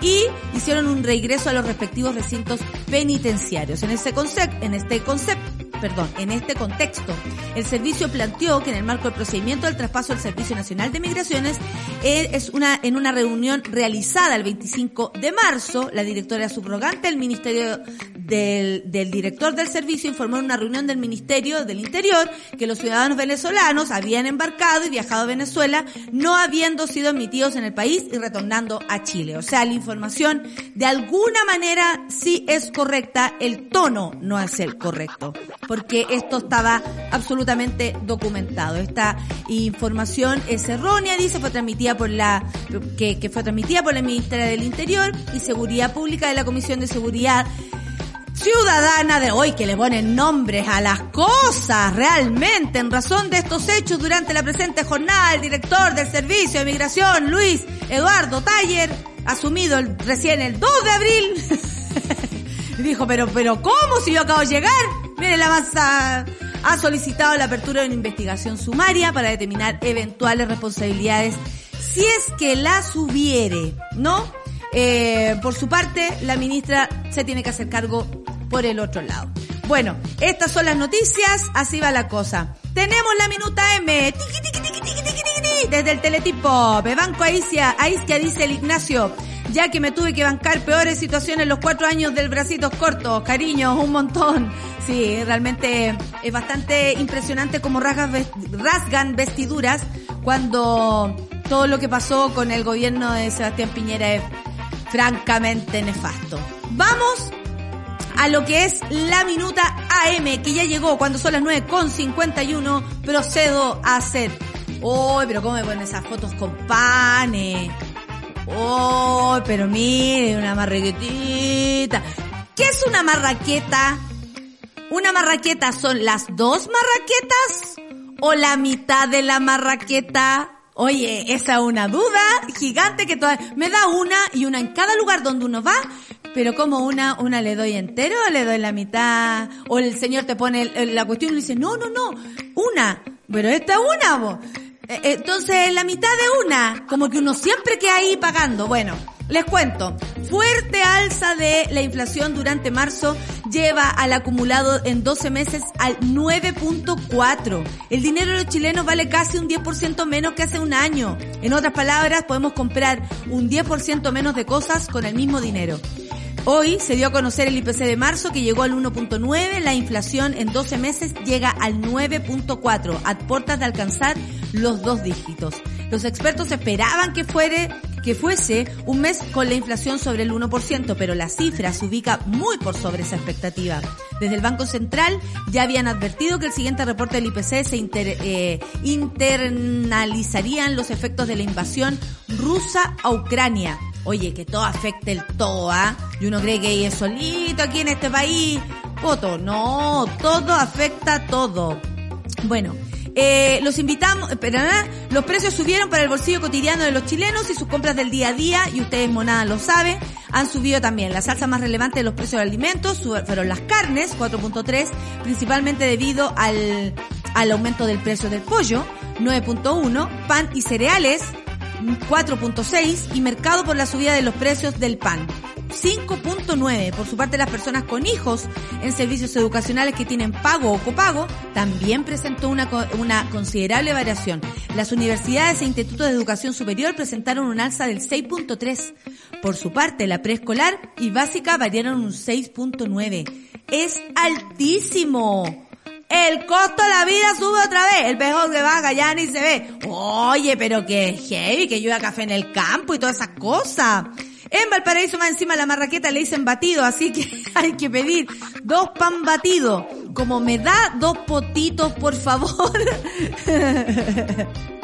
y hicieron un regreso a los respectivos recintos penitenciarios. En este concepto, en este concepto, perdón, en este contexto, el servicio planteó que en el marco del procedimiento del traspaso del Servicio Nacional de Migraciones eh, es una en una reunión realizada el 25 de marzo, la directora subrogante del Ministerio del, del director del servicio informó en una reunión del Ministerio del Interior que los ciudadanos venezolanos habían embarcado y viajado a Venezuela no habiendo sido admitidos en el país y retornando a Chile. O sea, la información de alguna manera sí es correcta, el tono no es el correcto porque esto estaba absolutamente documentado. Esta información es errónea, dice, fue transmitida por la, que, fue transmitida por la Ministeria del Interior y Seguridad Pública de la Comisión de Seguridad ciudadana de hoy que le ponen nombres a las cosas realmente en razón de estos hechos durante la presente jornada el director del servicio de migración Luis Eduardo Taller asumido recién el 2 de abril dijo pero pero cómo si yo acabo de llegar Mire, la masa ha solicitado la apertura de una investigación sumaria para determinar eventuales responsabilidades si es que las hubiere, ¿no? Eh, por su parte, la ministra se tiene que hacer cargo por el otro lado. Bueno, estas son las noticias, así va la cosa. Tenemos la minuta M. Tiki, tiki, tiki, desde el teletipo. Banco a Isquia, a Isquia dice el Ignacio. Ya que me tuve que bancar peores situaciones los cuatro años del bracitos cortos. Cariño, un montón. Sí, realmente es bastante impresionante cómo rasgan, vestiduras cuando todo lo que pasó con el gobierno de Sebastián Piñera es francamente nefasto. Vamos a lo que es la minuta AM, que ya llegó cuando son las 9.51, procedo a hacer. ¡Uy, pero cómo me ponen esas fotos con panes! ¡Oh, pero mire, una marraquetita! ¿Qué es una marraqueta? ¿Una marraqueta son las dos marraquetas o la mitad de la marraqueta? Oye, esa es una duda gigante que todavía me da una y una en cada lugar donde uno va, pero como una, una le doy entero o le doy la mitad, o el señor te pone la cuestión y dice, no, no, no, una, pero esta es una, vos. Eh, entonces, la mitad de una, como que uno siempre queda ahí pagando. Bueno, les cuento, fuerte alza de la inflación durante marzo lleva al acumulado en 12 meses al 9.4. El dinero de los chilenos vale casi un 10% menos que hace un año. En otras palabras, podemos comprar un 10% menos de cosas con el mismo dinero. Hoy se dio a conocer el IPC de marzo que llegó al 1.9, la inflación en 12 meses llega al 9.4, a puertas de alcanzar los dos dígitos. Los expertos esperaban que fuese un mes con la inflación sobre el 1%, pero la cifra se ubica muy por sobre esa expectativa. Desde el Banco Central ya habían advertido que el siguiente reporte del IPC se eh, internalizarían los efectos de la invasión rusa a Ucrania Oye, que todo afecte el todo, ¿ah? Y uno cree que es solito aquí en este país. Voto, no, todo afecta todo. Bueno, eh, los invitamos, pero los precios subieron para el bolsillo cotidiano de los chilenos y sus compras del día a día, y ustedes monada lo saben, han subido también. La salsa más relevante de los precios de alimentos fueron las carnes, 4.3, principalmente debido al, al aumento del precio del pollo, 9.1, pan y cereales, 4.6 y mercado por la subida de los precios del pan. 5.9. Por su parte, las personas con hijos en servicios educacionales que tienen pago o copago también presentó una, una considerable variación. Las universidades e institutos de educación superior presentaron un alza del 6.3. Por su parte, la preescolar y básica variaron un 6.9. Es altísimo el costo de la vida sube otra vez. El peor que va ya ni se ve. Oye, pero que heavy, que llueva café en el campo y todas esas cosas. En Valparaíso más encima la marraqueta le dicen batido, así que hay que pedir dos pan batidos. Como me da dos potitos, por favor.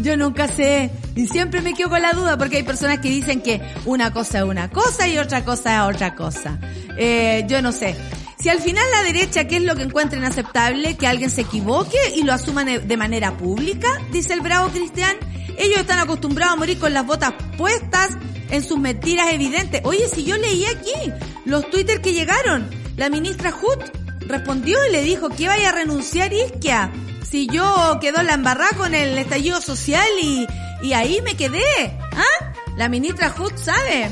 Yo nunca sé. Y siempre me quedo con la duda porque hay personas que dicen que una cosa es una cosa y otra cosa es otra cosa. Eh, yo no sé. Si al final la derecha, ¿qué es lo que encuentra inaceptable? Que alguien se equivoque y lo asuman de manera pública, dice el bravo Cristian. Ellos están acostumbrados a morir con las botas puestas en sus mentiras evidentes. Oye, si yo leí aquí los twitters que llegaron, la ministra Hut respondió y le dijo que vaya a renunciar Isquia. Si yo quedó la embarrada con el estallido social y, y ahí me quedé. ¿Ah? La ministra Hut sabe.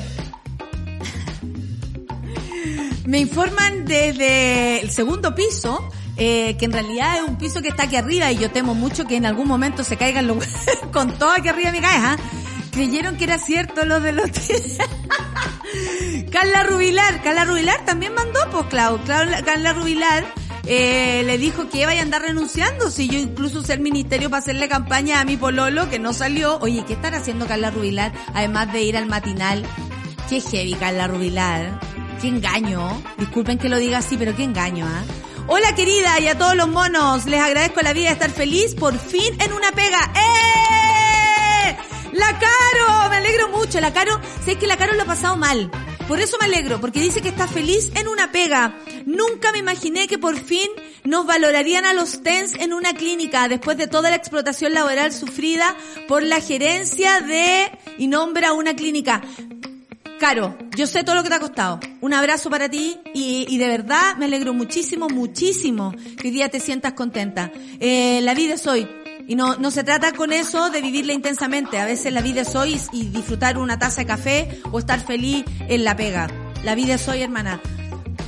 Me informan desde el segundo piso eh, que en realidad es un piso que está aquí arriba y yo temo mucho que en algún momento se caigan los con todo aquí arriba de mi caja. Creyeron que era cierto lo de los... Carla Rubilar, Carla Rubilar también mandó, pues Clau, Carla Rubilar eh, le dijo que iba a andar renunciando, si yo incluso usé el ministerio para hacerle campaña a mi pololo que no salió. Oye, ¿qué estará haciendo Carla Rubilar? Además de ir al matinal. Qué heavy Carla Rubilar. Qué engaño. Disculpen que lo diga así, pero qué engaño, ¿ah? Hola querida y a todos los monos, les agradezco la vida de estar feliz por fin en una pega. ¡Eh! La Caro, me alegro mucho. La Caro, sé que la Caro lo ha pasado mal. Por eso me alegro, porque dice que está feliz en una pega. Nunca me imaginé que por fin nos valorarían a los TENS en una clínica después de toda la explotación laboral sufrida por la gerencia de y nombra una clínica. Caro, yo sé todo lo que te ha costado. Un abrazo para ti y, de verdad me alegro muchísimo, muchísimo que hoy día te sientas contenta. Eh, la vida es hoy. Y no, no se trata con eso de vivirla intensamente. A veces la vida es hoy y disfrutar una taza de café o estar feliz en la pega. La vida es hoy, hermana.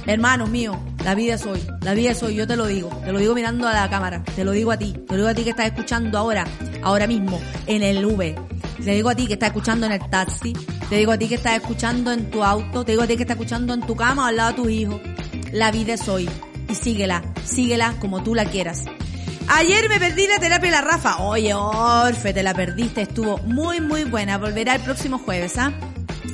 Hermanos míos, La vida es hoy, la vida es hoy, yo te lo digo, te lo digo mirando a la cámara, te lo digo a ti, te lo digo a ti que estás escuchando ahora, ahora mismo, en el V, te digo a ti que estás escuchando en el taxi, te digo a ti que estás escuchando en tu auto, te digo a ti que estás escuchando en tu cama o al lado de tus hijos. La vida es hoy y síguela, síguela como tú la quieras. Ayer me perdí la terapia de la Rafa. Oye, Orfe, te la perdiste, estuvo muy muy buena. Volverá el próximo jueves, ¿ah?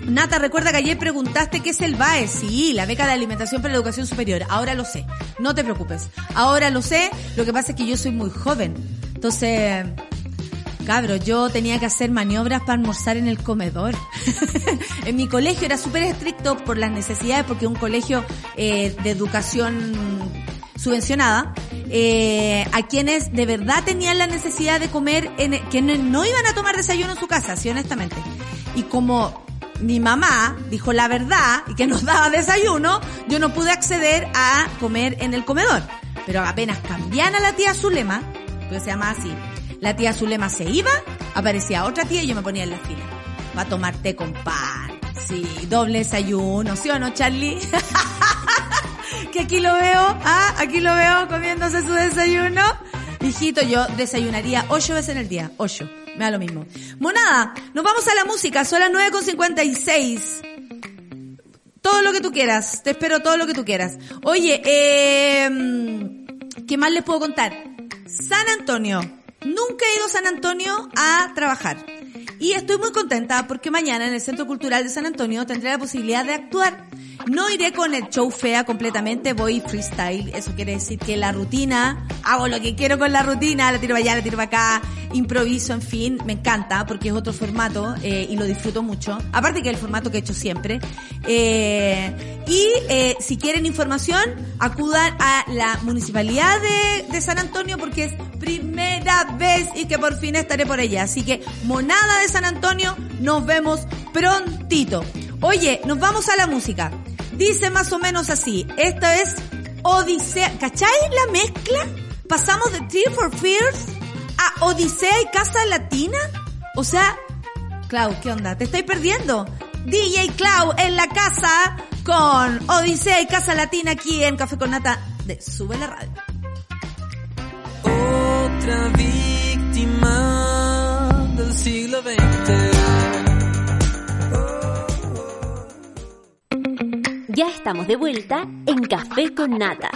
Nata, recuerda que ayer preguntaste qué es el BAE. Sí, la beca de alimentación para la educación superior. Ahora lo sé. No te preocupes. Ahora lo sé. Lo que pasa es que yo soy muy joven. Entonces, cabro, yo tenía que hacer maniobras para almorzar en el comedor. en mi colegio era súper estricto por las necesidades, porque un colegio eh, de educación subvencionada, eh, a quienes de verdad tenían la necesidad de comer, en, que no, iban a tomar desayuno en su casa, sí, honestamente. Y como mi mamá dijo la verdad y que nos daba desayuno, yo no pude acceder a comer en el comedor. Pero apenas cambian a la tía Zulema, pues se llama así, la tía Zulema se iba, aparecía otra tía y yo me ponía en la fila. Va a tomar té con pan. Sí, doble desayuno, ¿sí o no, Charlie? que aquí lo veo, ah, aquí lo veo comiéndose su desayuno. Hijito, yo desayunaría ocho veces en el día, ocho. Me da lo mismo. Monada, nos vamos a la música, son las 9.56. Todo lo que tú quieras, te espero todo lo que tú quieras. Oye, eh, ¿qué más les puedo contar? San Antonio. Nunca he ido a San Antonio a trabajar. Y estoy muy contenta porque mañana en el Centro Cultural de San Antonio tendré la posibilidad de actuar. No iré con el show fea completamente, voy freestyle. Eso quiere decir que la rutina, hago lo que quiero con la rutina, la tiro allá, la tiro acá, improviso, en fin, me encanta porque es otro formato eh, y lo disfruto mucho. Aparte que es el formato que he hecho siempre. Eh, y eh, si quieren información, acudan a la Municipalidad de, de San Antonio porque es primera vez y que por fin estaré por allá. Así que, monada de San Antonio, nos vemos prontito. Oye, nos vamos a la música. Dice más o menos así. Esta es Odisea. ¿Cachai la mezcla? Pasamos de Tear for Fears a Odisea y Casa Latina. O sea, Clau, ¿qué onda? ¿Te estoy perdiendo? DJ Clau en la casa con Odisea y Casa Latina aquí en Café con Nata de Sube la Radio. Otra víctima del siglo XX. Ya estamos de vuelta en Café con Nata.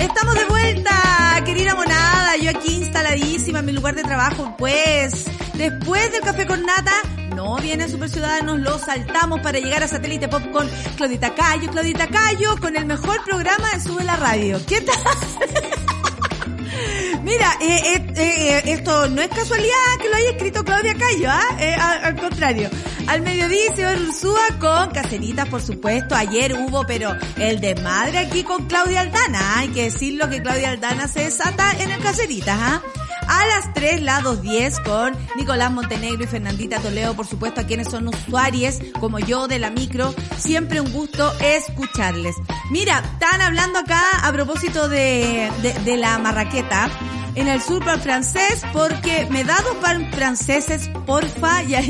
Estamos de vuelta, querida monada. Yo aquí instaladísima en mi lugar de trabajo. Pues, después del café con nata, no viene Super Ciudadanos, lo saltamos para llegar a Satélite Pop con Claudita Cayo. Claudita Cayo con el mejor programa de Sube la Radio. ¿Qué tal? Mira, eh, eh, eh, esto no es casualidad que lo haya escrito Claudia Cayo, ¿ah? Eh, al, contrario. Al mediodía se Ursúa con Caceritas, por supuesto. Ayer hubo, pero el desmadre aquí con Claudia Aldana. Hay que decirlo que Claudia Aldana se desata en el Caceritas, ¿ah? A las 3, la 2.10 con Nicolás Montenegro y Fernandita Toledo, por supuesto, a quienes son usuarios como yo de la micro. Siempre un gusto escucharles. Mira, están hablando acá a propósito de, de, de la marraqueta en el sur pan francés porque me da dos pan franceses, porfa, ya,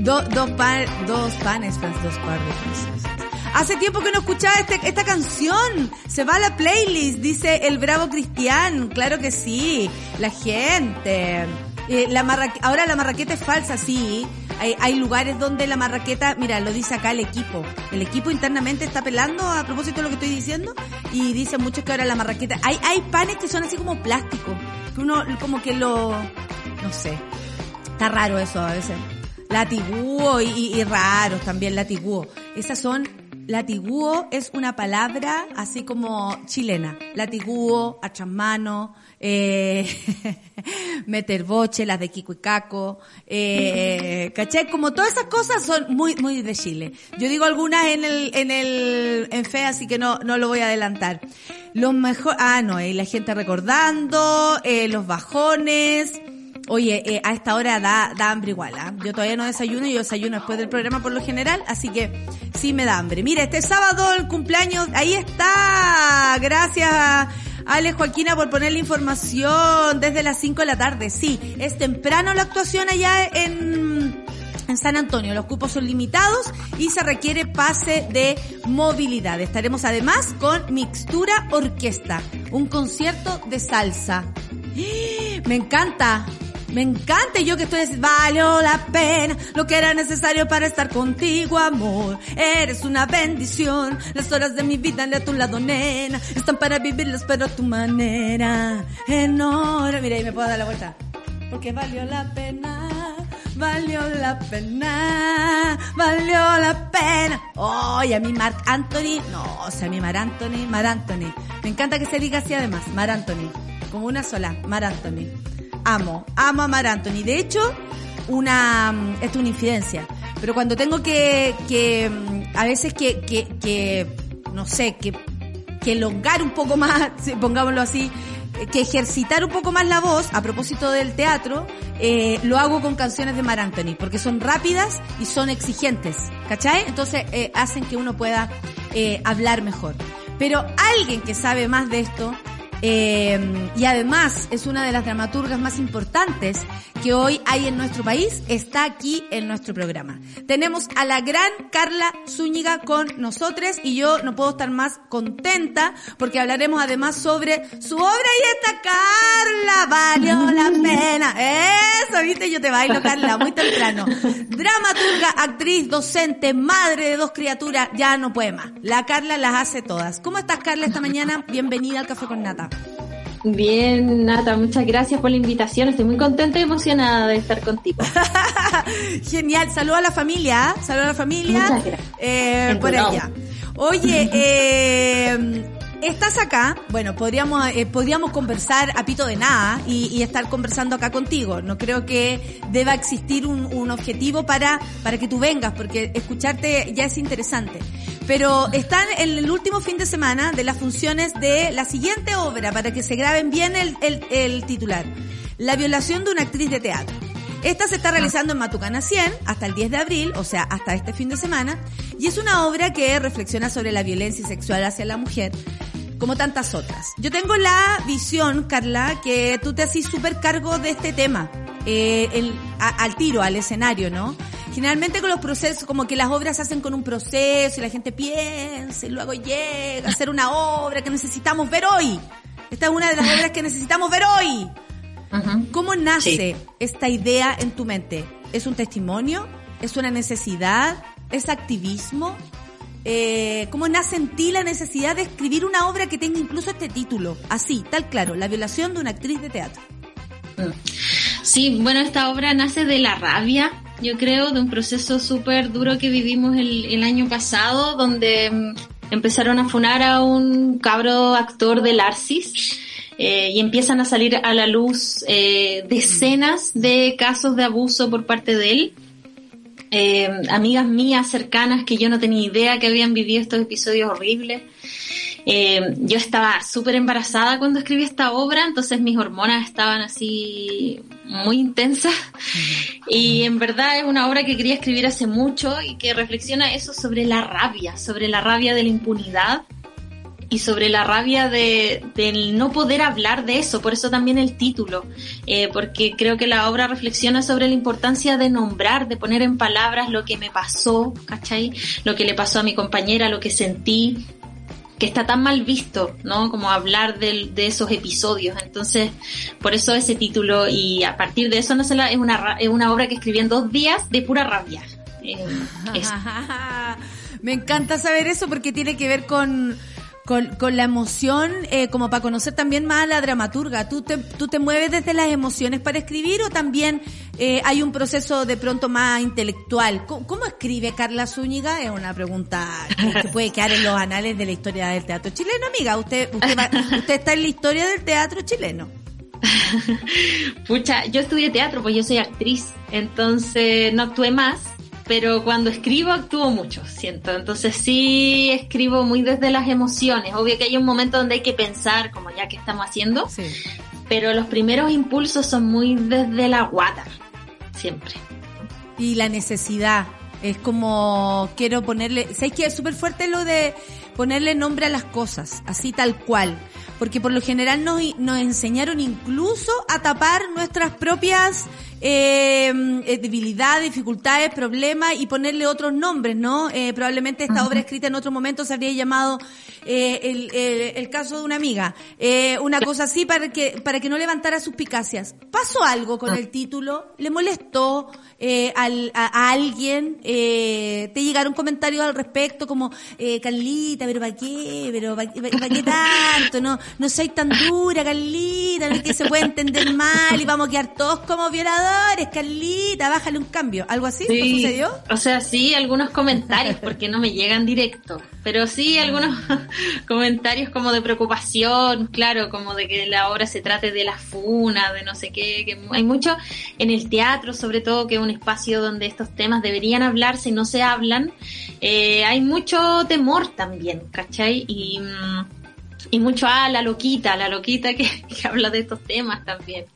Do- dos, pan, dos panes, dos panes franceses. Hace tiempo que no escuchaba este, esta canción. Se va a la playlist, dice el bravo Cristian. Claro que sí. La gente. Eh, la ahora la marraqueta es falsa, sí. Hay, hay lugares donde la marraqueta, mira, lo dice acá el equipo. El equipo internamente está pelando a propósito de lo que estoy diciendo y dicen muchos que ahora la marraqueta, hay, hay panes que son así como plástico, que uno como que lo, no sé, está raro eso a veces. Latiguo y, y, raros también latiguo. Esas son, latiguo es una palabra así como chilena. Latiguo, achasmano, eh, meter boche, las de Kiko y Caco, eh, ¿cachai? Como todas esas cosas son muy, muy de Chile. Yo digo algunas en el, en el, en fe, así que no, no lo voy a adelantar. Los mejor, ah, no, y la gente recordando, eh, los bajones, Oye, eh, a esta hora da, da hambre igual, ¿ah? Yo todavía no desayuno, yo desayuno después del programa por lo general, así que sí me da hambre. Mira, este sábado el cumpleaños, ahí está. Gracias a Ale Joaquina por poner la información desde las 5 de la tarde. Sí, es temprano la actuación allá en, en San Antonio. Los cupos son limitados y se requiere pase de movilidad. Estaremos además con Mixtura Orquesta, un concierto de salsa. Me encanta. Me encanta y yo que estoy así, valió la pena lo que era necesario para estar contigo, amor. Eres una bendición. Las horas de mi vida de tu lado, nena, están para vivirlas, pero a tu manera. Enora. Mira, ahí me puedo dar la vuelta. Porque valió la pena. Valió la pena, valió la pena. Oye, a mí Mark Anthony, no, o sea, a mí Mar Anthony, Mar Anthony. Me encanta que se diga así además, Mar Anthony. Como una sola, Mar Anthony. Amo, amo a Mar Anthony. De hecho, una, mm, esto es una infidencia. Pero cuando tengo que, que, mm, a veces que, que, que, no sé, que, que elongar un poco más, pongámoslo así, eh, que ejercitar un poco más la voz, a propósito del teatro, eh, lo hago con canciones de Mar Anthony, porque son rápidas y son exigentes, ¿cachai? Entonces eh, hacen que uno pueda eh, hablar mejor. Pero alguien que sabe más de esto, eh, y además es una de las dramaturgas más importantes que hoy hay en nuestro país, está aquí en nuestro programa. Tenemos a la gran Carla Zúñiga con nosotros y yo no puedo estar más contenta porque hablaremos además sobre su obra y esta Carla valió la pena. Eso, viste, yo te bailo Carla muy temprano. Dramaturga, actriz, docente, madre de dos criaturas, ya no puede más. La Carla las hace todas. ¿Cómo estás Carla esta mañana? Bienvenida al Café con Nata. Bien, Nata, muchas gracias por la invitación. Estoy muy contenta y emocionada de estar contigo. Genial, saludo a la familia, saludo a la familia. Muchas gracias. Eh, por ella. Oye, eh, estás acá, bueno, podríamos, eh, podríamos conversar a pito de nada y, estar conversando acá contigo. No creo que deba existir un, objetivo para, para que tú vengas, porque escucharte ya es interesante. Pero están en el último fin de semana de las funciones de la siguiente obra, para que se graben bien el, el titular. La violación de una actriz de teatro. Esta se está realizando en Matucana 100 hasta el 10 de abril, o sea, hasta este fin de semana, y es una obra que reflexiona sobre la violencia sexual hacia la mujer, como tantas otras. Yo tengo la visión, Carla, que tú te haces súper cargo de este tema, eh, el- a- al tiro, al escenario, ¿no? Generalmente con los procesos, como que las obras se hacen con un proceso y la gente piensa y luego llega a hacer una obra que necesitamos ver hoy. Esta es una de las obras que necesitamos ver hoy. Ujú. ¿Cómo nace Sí. esta idea en tu mente? ¿Es un testimonio? ¿Es una necesidad? ¿Es activismo? Eh, ¿Cómo nace en ti la necesidad de escribir una obra que tenga incluso este título? Así, tal claro, la violación de una actriz de teatro. Sí, bueno, esta obra nace de la rabia, yo creo, de un proceso súper duro que vivimos el, el año pasado, donde mm, empezaron a funar a un cabro actor del Arcis. Eh, y empiezan a salir a la luz eh, decenas de casos de abuso por parte de él. Eh, amigas mías cercanas que yo no tenía idea que habían vivido estos episodios horribles. Yo estaba súper embarazada cuando escribí esta obra, entonces mis hormonas estaban así muy intensas. Y en verdad es una obra que quería escribir hace mucho y que reflexiona eso sobre la rabia, sobre la rabia de la impunidad y sobre la rabia de, del no poder hablar de eso, por eso también el título, eh, porque creo que la obra reflexiona sobre la importancia de nombrar, de poner en palabras lo que me pasó, ¿cachai? Lo que le pasó a mi compañera, lo que sentí, que está tan mal visto, ¿no? Como hablar del- de, esos episodios. Entonces, por eso ese título y a partir de eso no se la, es, una, es una obra que escribí en dos días de pura rabia. Eh, eso. Me encanta saber eso porque tiene que ver con, con, con la emoción, eh, como para conocer también más a la dramaturga. ¿Tú te, ¿Tú te mueves desde las emociones para escribir o también eh, hay un proceso de pronto más intelectual? ¿Cómo, cómo escribe Carla Zúñiga? Es una pregunta que, puede quedar en los anales de la historia del teatro chileno, amiga. Usted, usted, va- usted está en la historia del teatro chileno. Pucha, yo estudié teatro, pues yo soy actriz, entonces no actué más, pero cuando escribo actúo mucho, siento. Entonces sí escribo muy desde las emociones. Obvio que hay un momento donde hay que pensar, como ya que estamos haciendo, Sí. pero los primeros impulsos son muy desde la guata, siempre. y la necesidad. Es como quiero ponerle, ¿sabes que es súper fuerte lo de ponerle nombre a las cosas, así tal cual? porque por lo general nos, nos enseñaron incluso a tapar nuestras propias eh, eh, debilidades, dificultades, problemas y ponerle otros nombres, ¿no? Eh, probablemente esta obra escrita en otro momento se habría llamado eh, el, el, el, caso de una amiga, eh, una cosa así para que para que no levantara suspicacias. ¿Pasó algo con el título? ¿Le molestó eh, al, a, a alguien? Eh, ¿Te llegaron comentarios al respecto como, eh, Carlita, pero para qué? ¿Pero para qué tanto? No, no soy tan dura, Carlita, no es que se puede entender mal y vamos a quedar todos como violadores, Carlita, bájale un cambio. ¿Algo así? Sí, ¿No sucedió? O sea, sí, algunos comentarios, porque no me llegan directo, pero sí algunos comentarios como de preocupación, claro, como de que la obra se trate de la funa, de no sé qué, que hay mucho en el teatro, sobre todo, que es un espacio donde estos temas deberían hablarse y no se hablan, eh, hay mucho temor también, ¿cachai? Y, mm, y mucho a la loquita, la loquita que, que habla de estos temas también.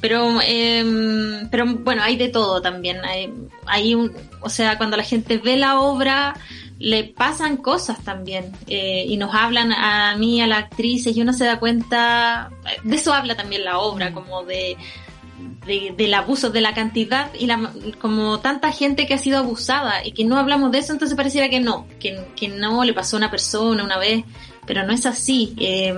Pero, eh, pero bueno, hay de todo también, hay, hay un, o sea, cuando la gente ve la obra, le pasan cosas también eh, y nos hablan a mí, a la actriz, y uno se da cuenta, de eso habla también la obra, como de, de, del abuso, de la cantidad y la, como tanta gente que ha sido abusada y que no hablamos de eso, entonces pareciera que no, que, que no le pasó a una persona una vez, pero no es así. Eh,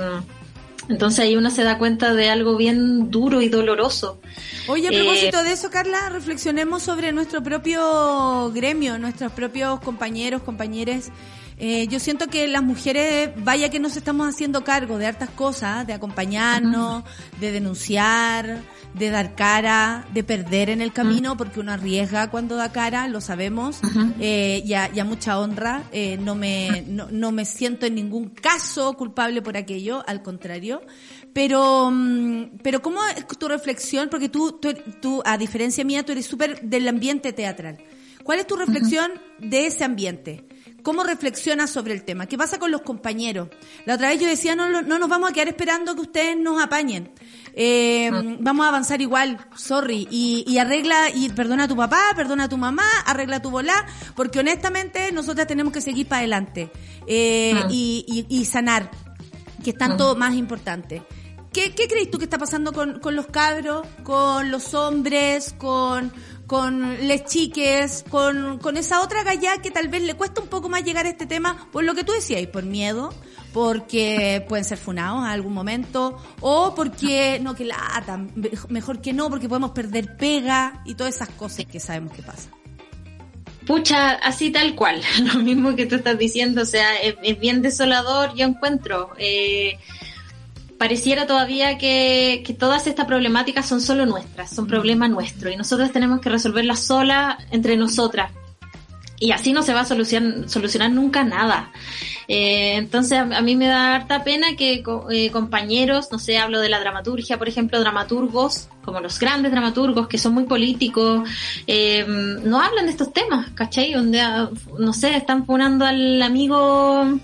entonces ahí uno se da cuenta de algo bien duro y doloroso. Oye, a propósito eh, de eso, Carla, reflexionemos sobre nuestro propio gremio, nuestros propios compañeros, compañeras. Eh, yo siento que las mujeres, vaya que nos estamos haciendo cargo de hartas cosas, de acompañarnos, de denunciar, de dar cara, de perder en el camino, porque uno arriesga cuando da cara, lo sabemos, eh, y, a, y, a, mucha honra. Eh, no, me, no, no, me siento en ningún caso culpable por aquello, al contrario. Pero, mm, pero ¿cómo es tu reflexión? Porque tú, tú, tú a diferencia mía, tú eres súper del ambiente teatral. ¿Cuál es tu reflexión de ese ambiente? ¿Cómo reflexionas sobre el tema? ¿Qué pasa con los compañeros? La otra vez yo decía, no, no nos vamos a quedar esperando que ustedes nos apañen. Eh, vamos a avanzar igual, sorry, y, y, arregla, y perdona a tu papá, perdona a tu mamá, arregla tu volá, porque honestamente nosotras tenemos que seguir para adelante eh, y, y, y, sanar, que es tanto más importante. ¿Qué, ¿Qué crees tú que está pasando con, con los cabros, con los hombres, con, con les chiques, con, con esa otra galla que tal vez le cuesta un poco más llegar a este tema por lo que tú decías, por miedo, porque pueden ser funados a algún momento, o porque, no, que lata, mejor que no, porque podemos perder pega y todas esas cosas que sabemos que pasan. Pucha, así tal cual, lo mismo que tú estás diciendo, o sea, es, es bien desolador, yo encuentro. Eh, pareciera todavía que, todas estas problemáticas son solo nuestras, son problemas nuestros y nosotros tenemos que resolverlas solas entre nosotras. Y así no se va a solucionar, solucionar nunca nada. Eh, entonces a, a, mí me da harta pena que eh, compañeros, no sé, hablo de la dramaturgia, por ejemplo, dramaturgos, como los grandes dramaturgos que son muy políticos, eh, no hablan de estos temas, ¿cachai? Donde, no sé, están ponando al amigo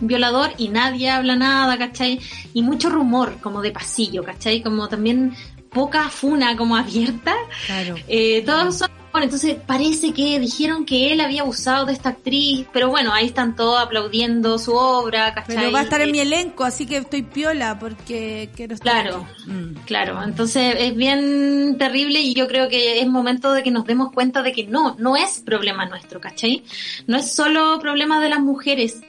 violador y nadie habla nada, ¿cachai? Y mucho rumor como de pasillo, ¿cachai? Como también poca funa como abierta. Claro. Eh, todos son entonces parece que dijeron que él había abusado de esta actriz, pero bueno, ahí están todos aplaudiendo su obra, ¿cachai? Pero va a estar en mi elenco, así que estoy piola porque quiero estar Claro, mm. claro. Entonces es bien terrible y yo creo que es momento de que nos demos cuenta de que no, no es problema nuestro, ¿cachai? No es solo problema de las mujeres,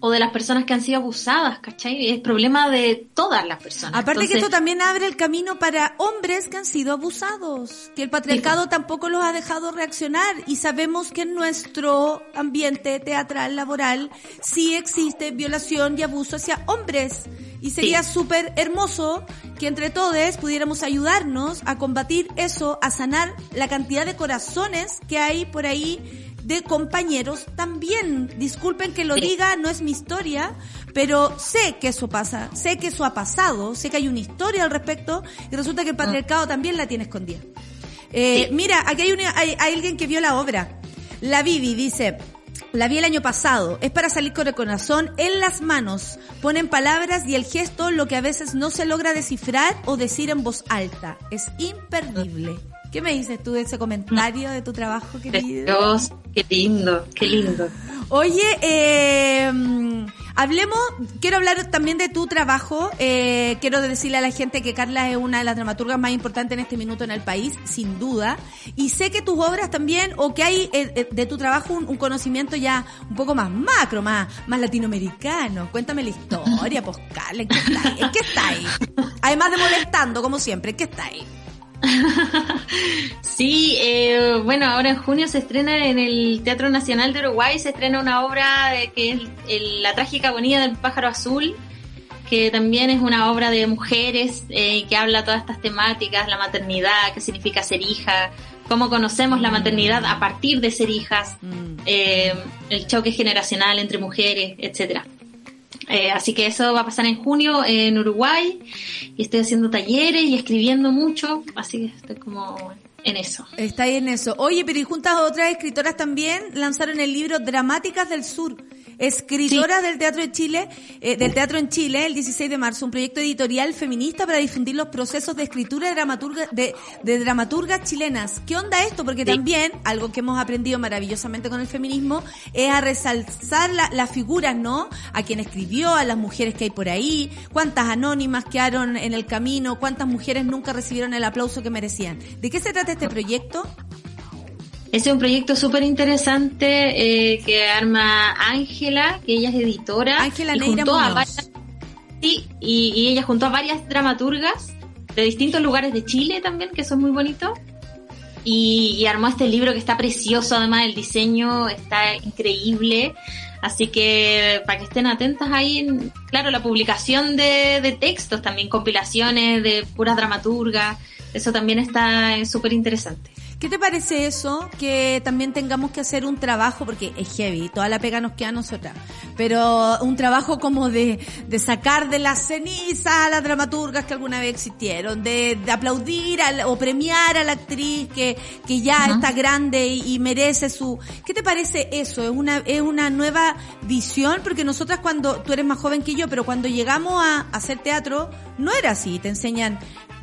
o de las personas que han sido abusadas, ¿cachai? Es problema de todas las personas. Aparte Entonces, que esto también abre el camino para hombres que han sido abusados, que el patriarcado sí. tampoco los ha dejado reaccionar y sabemos que en nuestro ambiente teatral, laboral, sí existe violación y abuso hacia hombres. Y sería súper sí. hermoso que entre todos pudiéramos ayudarnos a combatir eso, a sanar la cantidad de corazones que hay por ahí de compañeros también. Disculpen que lo sí. diga, no es mi historia, pero sé que eso pasa, sé que eso ha pasado, sé que hay una historia al respecto y resulta que el patriarcado mm. también la tiene escondida. Eh, sí. Mira, aquí hay, una, hay, hay alguien que vio la obra. La Vivi dice, la vi el año pasado. Es para salir con el corazón en las manos. Ponen palabras y el gesto lo que a veces no se logra descifrar o decir en voz alta. Es imperdible. ¿Qué me dices tú de ese comentario de tu trabajo, querido? Dios, qué lindo, qué lindo. Oye, eh, Hablemos, quiero hablar también de tu trabajo. Eh, quiero decirle a la gente que Carla es una de las dramaturgas más importantes en este minuto en el país, sin duda. Y sé que tus obras también, o que hay eh, eh, de tu trabajo un, un conocimiento ya un poco más macro, más, más latinoamericano. Cuéntame la historia, pues Carla, ¿en qué está ahí? ¿En qué está ahí? Además de molestando, como siempre, ¿en qué está ahí? Sí, eh, bueno, ahora en junio se estrena en el Teatro Nacional de Uruguay, se estrena una obra de, que es el- La trágica agonía del pájaro azul, que también es una obra de mujeres eh, que habla todas estas temáticas, la maternidad, qué significa ser hija, cómo conocemos la maternidad a partir de ser hijas, eh, el choque generacional entre mujeres, etcétera. Eh, así que eso va a pasar en junio en Uruguay y estoy haciendo talleres y escribiendo mucho, así que estoy como en eso. Está ahí en eso. Oye, pero y juntas a otras escritoras también lanzaron el libro Dramáticas del Sur. Escritoras del Teatro de Chile, eh, del Teatro en Chile, el 16 de marzo, un proyecto editorial feminista para difundir los procesos de escritura de, dramaturga, de, de dramaturgas chilenas. ¿Qué onda esto? Porque también, algo que hemos aprendido maravillosamente con el feminismo, es a resalzar la- las figuras, ¿no? A quien escribió, a las mujeres que hay por ahí, cuántas anónimas quedaron en el camino, cuántas mujeres nunca recibieron el aplauso que merecían. ¿De qué se trata este proyecto? Ese es un proyecto súper interesante eh, que arma Ángela, que ella es editora. Ángela y Neira a varias- sí, y, y ella juntó a varias dramaturgas de distintos lugares de Chile también, que son muy bonitos. Y, y armó este libro que está precioso, además el diseño está increíble. Así que para que estén atentas ahí, en- claro, la publicación de, de textos, también compilaciones de puras dramaturgas, eso también está súper interesante. ¿Qué te parece eso? Que también tengamos que hacer un trabajo, porque es heavy, toda la pega nos queda a nosotras, pero un trabajo como de, de sacar de la ceniza a las dramaturgas que alguna vez existieron, de, de aplaudir o premiar a la actriz que, que ya está grande y, y merece su... ¿Qué te parece eso? ¿Es una, es una nueva visión? Porque nosotras cuando, tú eres más joven que yo, pero cuando llegamos a hacer teatro, no era así, te enseñan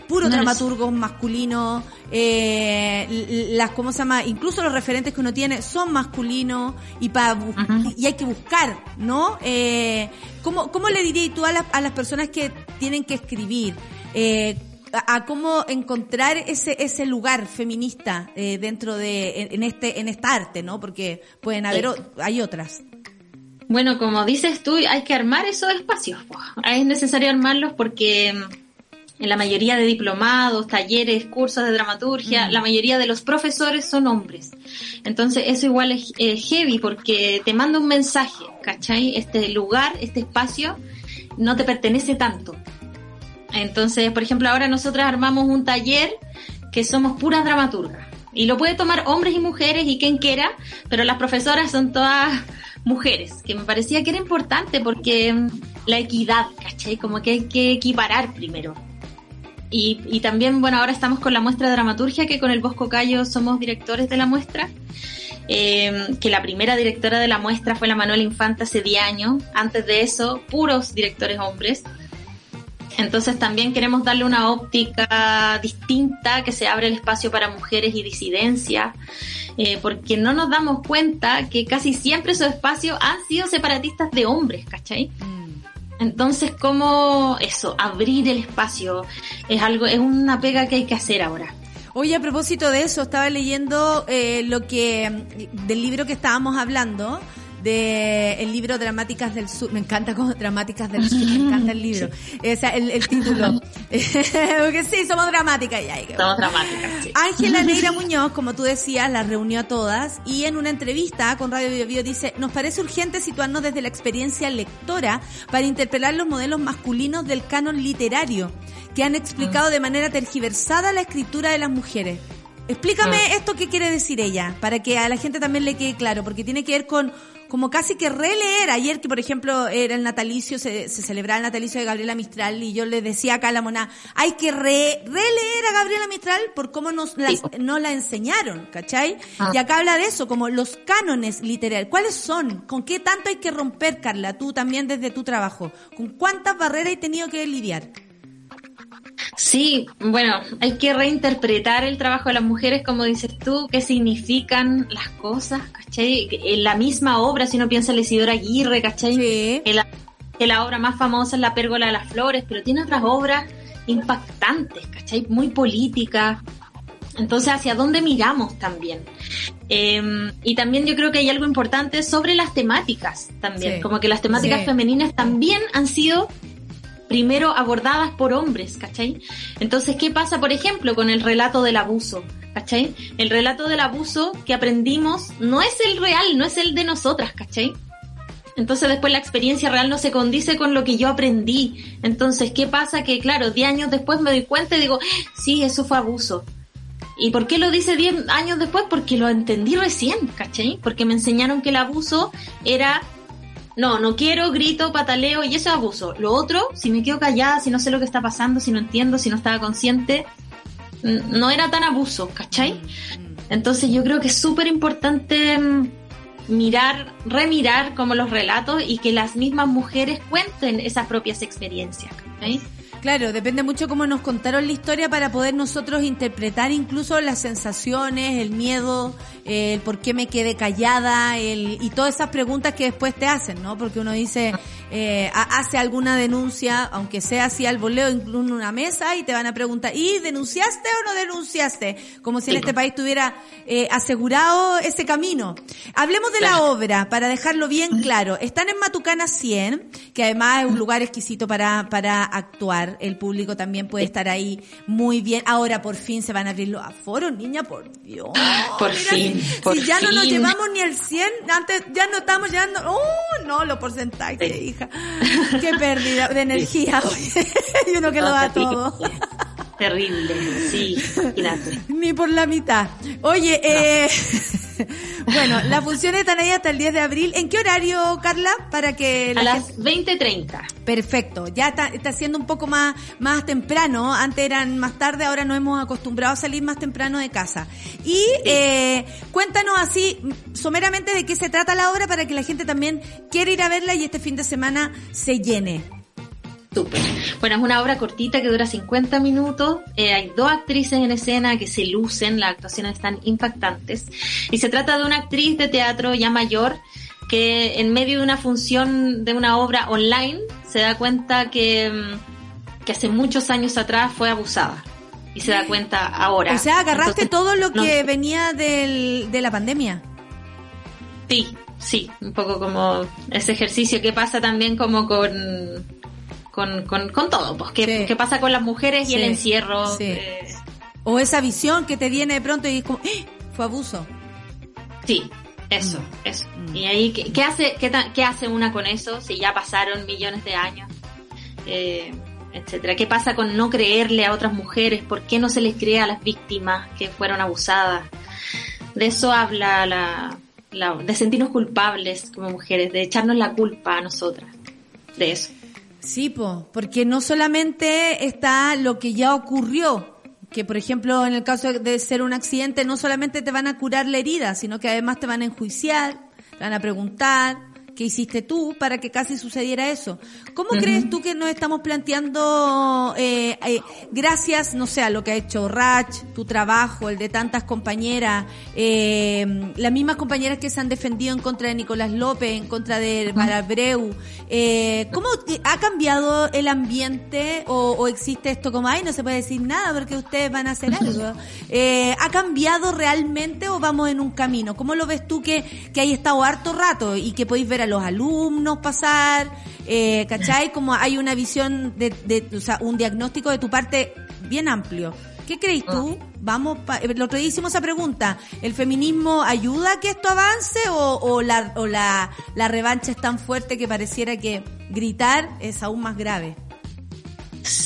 puro No dramaturgos masculinos, eh, las, ¿cómo se llama? Incluso los referentes que uno tiene son masculinos y para y hay que buscar, ¿no? Eh, ¿cómo, ¿Cómo le dirías tú a, las- a las personas que tienen que escribir? Eh, a, a cómo encontrar ese ese lugar feminista eh, dentro de en, en este en esta arte, ¿no? Porque pueden haber o- hay otras. Bueno, como dices tú, hay que armar esos espacios. Es necesario armarlos porque en la mayoría de diplomados, talleres, cursos de dramaturgia, la mayoría de los profesores son hombres. Entonces eso igual es eh, heavy porque te manda un mensaje, ¿cachai? Este lugar, este espacio no te pertenece tanto. Entonces, por ejemplo, ahora nosotras armamos un taller que somos puras dramaturgas. Y lo puede tomar hombres y mujeres y quien quiera, pero las profesoras son todas mujeres, que me parecía que era importante porque mm, la equidad, ¿cachai? Como que hay que equiparar primero. Y, y también, bueno, ahora estamos con la muestra de dramaturgia, que con el Bosco Cayo somos directores de la muestra. Eh, que la primera directora de la muestra fue la Manuela Infanta hace 10 años. Antes de eso, puros directores hombres. Entonces también queremos darle una óptica distinta, que se abre el espacio para mujeres y disidencias, eh, porque no nos damos cuenta que casi siempre esos espacios han sido separatistas de hombres, ¿cachai? Entonces, ¿cómo eso? Abrir el espacio es algo, es una pega que hay que hacer ahora. Oye, a propósito de eso, estaba leyendo eh, lo que del libro que estábamos hablando, de el libro Dramáticas del Sur. Me encanta como Dramáticas del Sur, me encanta el libro. O sea, el, el título. Porque sí, somos dramáticas. Ya. Somos dramáticas, sí. Ángela Neira Muñoz, como tú decías, las reunió a todas y en una entrevista con Radio Bio Bio dice, nos parece urgente situarnos desde la experiencia lectora para interpelar los modelos masculinos del canon literario que han explicado de manera tergiversada la escritura de las mujeres. Explícame Ah. esto qué quiere decir ella, para que a la gente también le quede claro, porque tiene que ver con como casi que releer. Ayer que, por ejemplo, era el natalicio, se, se celebraba el natalicio de Gabriela Mistral y yo le decía acá a la mona, hay que re- releer a Gabriela Mistral por cómo nos la, Sí. no la enseñaron, ¿cachai? Ah. Y acá habla de eso, como los cánones literarios. ¿Cuáles son? ¿Con qué tanto hay que romper, Carla? Tú también desde tu trabajo. ¿Con cuántas barreras hay tenido que lidiar? Sí, bueno, hay que reinterpretar el trabajo de las mujeres, como dices tú, qué significan las cosas, ¿cachai? En la misma obra, si uno piensa en la Isidora Aguirre, ¿cachai? Sí. La que la obra más famosa es La Pérgola de las Flores, pero tiene otras obras impactantes, ¿cachai? Muy políticas. Entonces, ¿hacia dónde miramos también? Eh, y también yo creo que hay algo importante sobre las temáticas también, Sí. como que las temáticas Sí. femeninas también han sido primero abordadas por hombres, ¿cachai? Entonces, ¿qué pasa, por ejemplo, con el relato del abuso? ¿Cachai? El relato del abuso que aprendimos no es el real, no es el de nosotras, ¿cachai? Entonces después la experiencia real no se condice con lo que yo aprendí. Entonces, ¿qué pasa? Que claro, 10 años después me doy cuenta y digo, sí, eso fue abuso. ¿Y por qué lo dice 10 años después? Porque lo entendí recién, ¿cachai? Porque me enseñaron que el abuso era, no, no quiero, grito, pataleo y eso es abuso. Lo otro, si me quedo callada, si no sé lo que está pasando, si no entiendo, si no estaba consciente, no era tan abuso, ¿cachai? Entonces yo creo que es súper importante mm, mirar, remirar como los relatos y que las mismas mujeres cuenten esas propias experiencias. ¿cachai? Claro, depende mucho cómo nos contaron la historia para poder nosotros interpretar incluso las sensaciones, el miedo, eh, el por qué me quedé callada, el, y todas esas preguntas que después te hacen, ¿no? Porque uno dice, eh, ha- hace alguna denuncia, aunque sea así al voleo, incluso en una mesa, y te van a preguntar, ¿y denunciaste o no denunciaste? Como si en este país tuviera eh, asegurado ese camino. Hablemos de la obra, para dejarlo bien claro. Están en Matucana 100, que además es un lugar exquisito para, para actuar. El público también puede estar ahí muy bien. Ahora por fin se van a abrir los aforos, niña, por Dios. Por Mira, fin, si, por si ya no nos llevamos ni el 100, antes ya no estamos llegando. ¡Oh, no! Los porcentajes, Sí. hija. Qué pérdida de energía. y uno que lo da todo. Terrible, sí, imagínate. Ni por la mitad. Oye, eh, bueno, las funciones están ahí hasta el 10 de abril. ¿En qué horario, Carla? Para que la A las 20.30. Perfecto, ya está, está siendo un poco más, más temprano, antes eran más tarde, ahora nos hemos acostumbrado a salir más temprano de casa. Y eh, cuéntanos así, someramente, de qué se trata la obra para que la gente también quiera ir a verla y este fin de semana se llene. Súper. Bueno, es una obra cortita que dura 50 minutos. Eh, hay dos actrices en escena que se lucen, las actuaciones están impactantes. Y se trata de una actriz de teatro ya mayor que en medio de una función de una obra online se da cuenta que, mm, que hace muchos años atrás fue abusada. Y se da cuenta ahora. O sea, agarraste Entonces, todo lo no- que venía del, de la pandemia. Sí, sí, un poco como ese ejercicio que pasa también como con, con, con, con todo, pues, que, Sí. que pasa con las mujeres y el encierro. sí. eh, O esa visión que te viene de pronto y es como, ¡Ah! fue abuso. sí, eso, Mm. eso. Mm. Y ahí, ¿qué, qué hace, qué, qué hace una con eso si ya pasaron millones de años? Eh, etcétera. ¿Qué pasa con no creerle a otras mujeres? ¿Por qué no se les cree a las víctimas que fueron abusadas? De eso habla la, la- de sentirnos culpables como mujeres, de echarnos la culpa a nosotras. De eso. Sí, po, porque no solamente está lo que ya ocurrió, que por ejemplo en el caso de ser un accidente no solamente te van a curar la herida, sino que además te van a enjuiciar, te van a preguntar qué hiciste tú para que casi sucediera eso. ¿Cómo crees tú que nos estamos planteando, eh, eh, gracias, no sé, a lo que ha hecho Rach, tu trabajo, el de tantas compañeras, eh, las mismas compañeras que se han defendido en contra de Nicolás López, en contra de Marabreu, eh, ¿cómo ha cambiado el ambiente o, o existe esto como, ay, no se puede decir nada porque ustedes van a hacer algo? Eh, ¿Ha cambiado realmente o vamos en un camino? ¿Cómo lo ves tú que, que hay estado harto rato y que podéis ver a los alumnos pasar? Eh, ¿Cachai? Como hay una visión de, de, o sea, un diagnóstico de tu parte bien amplio. ¿Qué crees tú? Vamos, pa- el otro día hicimos esa pregunta. ¿El feminismo ayuda a que esto avance o, o, la, o la, la revancha es tan fuerte que pareciera que gritar es aún más grave?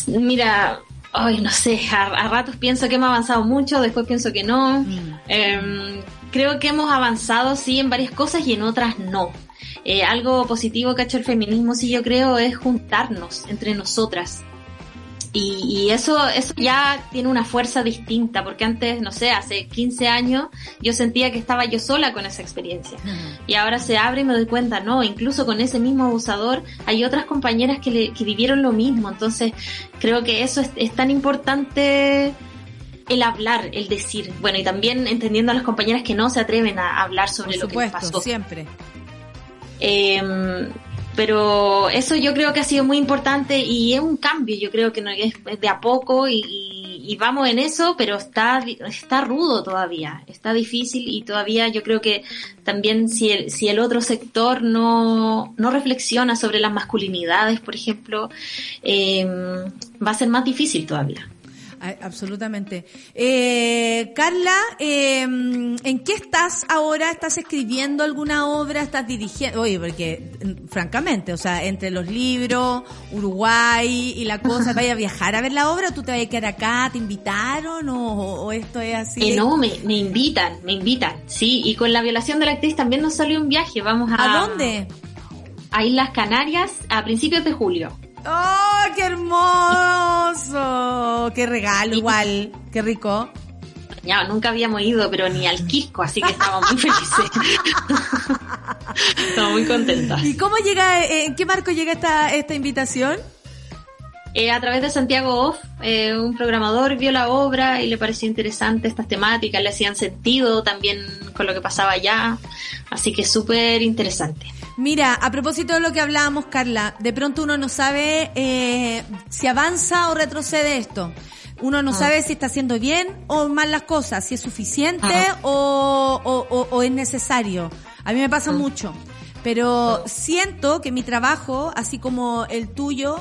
Mira, ay, no sé, a, a ratos pienso que hemos avanzado mucho, después pienso que no. Mm. Em, creo que hemos avanzado, sí, en varias cosas y en otras no. Eh, algo positivo que ha hecho el feminismo, sí, yo creo, es juntarnos entre nosotras. Y, y eso, eso ya tiene una fuerza distinta, porque antes, no sé, hace 15 años yo sentía que estaba yo sola con esa experiencia. Y ahora se abre y me doy cuenta, no, incluso con ese mismo abusador hay otras compañeras que, le, que vivieron lo mismo. Entonces, creo que eso es, es tan importante el hablar, el decir. Bueno, y también entendiendo a las compañeras que no se atreven a hablar sobre Por lo que les pasó. siempre. Eh, pero eso yo creo que ha sido muy importante y es un cambio, yo creo que no es de a poco y, vamos en eso, pero está, está rudo todavía, está difícil y todavía yo creo que también si el, si el otro sector no, no reflexiona sobre las masculinidades, por ejemplo, eh, va a ser más difícil todavía. Absolutamente. Eh, Carla, eh, ¿en qué estás ahora? ¿Estás escribiendo alguna obra? ¿Estás dirigiendo? Oye, porque francamente, o sea, entre los libros, Uruguay y la cosa, ¿vaya a viajar a ver la obra o tú te vas a quedar acá? ¿Te invitaron o, esto es así? Eh, no, me, me invitan, me invitan, sí. Y con la violación de la actriz también nos salió un viaje. Vamos a... ¿A dónde? A Islas Canarias a principios de julio. ¡Oh, qué hermoso! ¡Qué regalo igual! ¡Qué rico! Ya, nunca habíamos ido, pero ni al Quisco, así que estábamos muy felices. estamos muy contentas. ¿Y cómo llega, eh, en qué marco llega esta, esta invitación? Eh, a través de Santiago Off, eh, un programador vio la obra y le pareció interesante estas temáticas, le hacían sentido también con lo que pasaba allá, así que súper interesante. Mira, a propósito de lo que hablábamos, Carla, de pronto uno no sabe eh, si avanza o retrocede esto. Uno no ah. sabe si está haciendo bien o mal las cosas, si es suficiente ah. o, es necesario. A mí me pasa ah. mucho, pero siento que mi trabajo, así como el tuyo,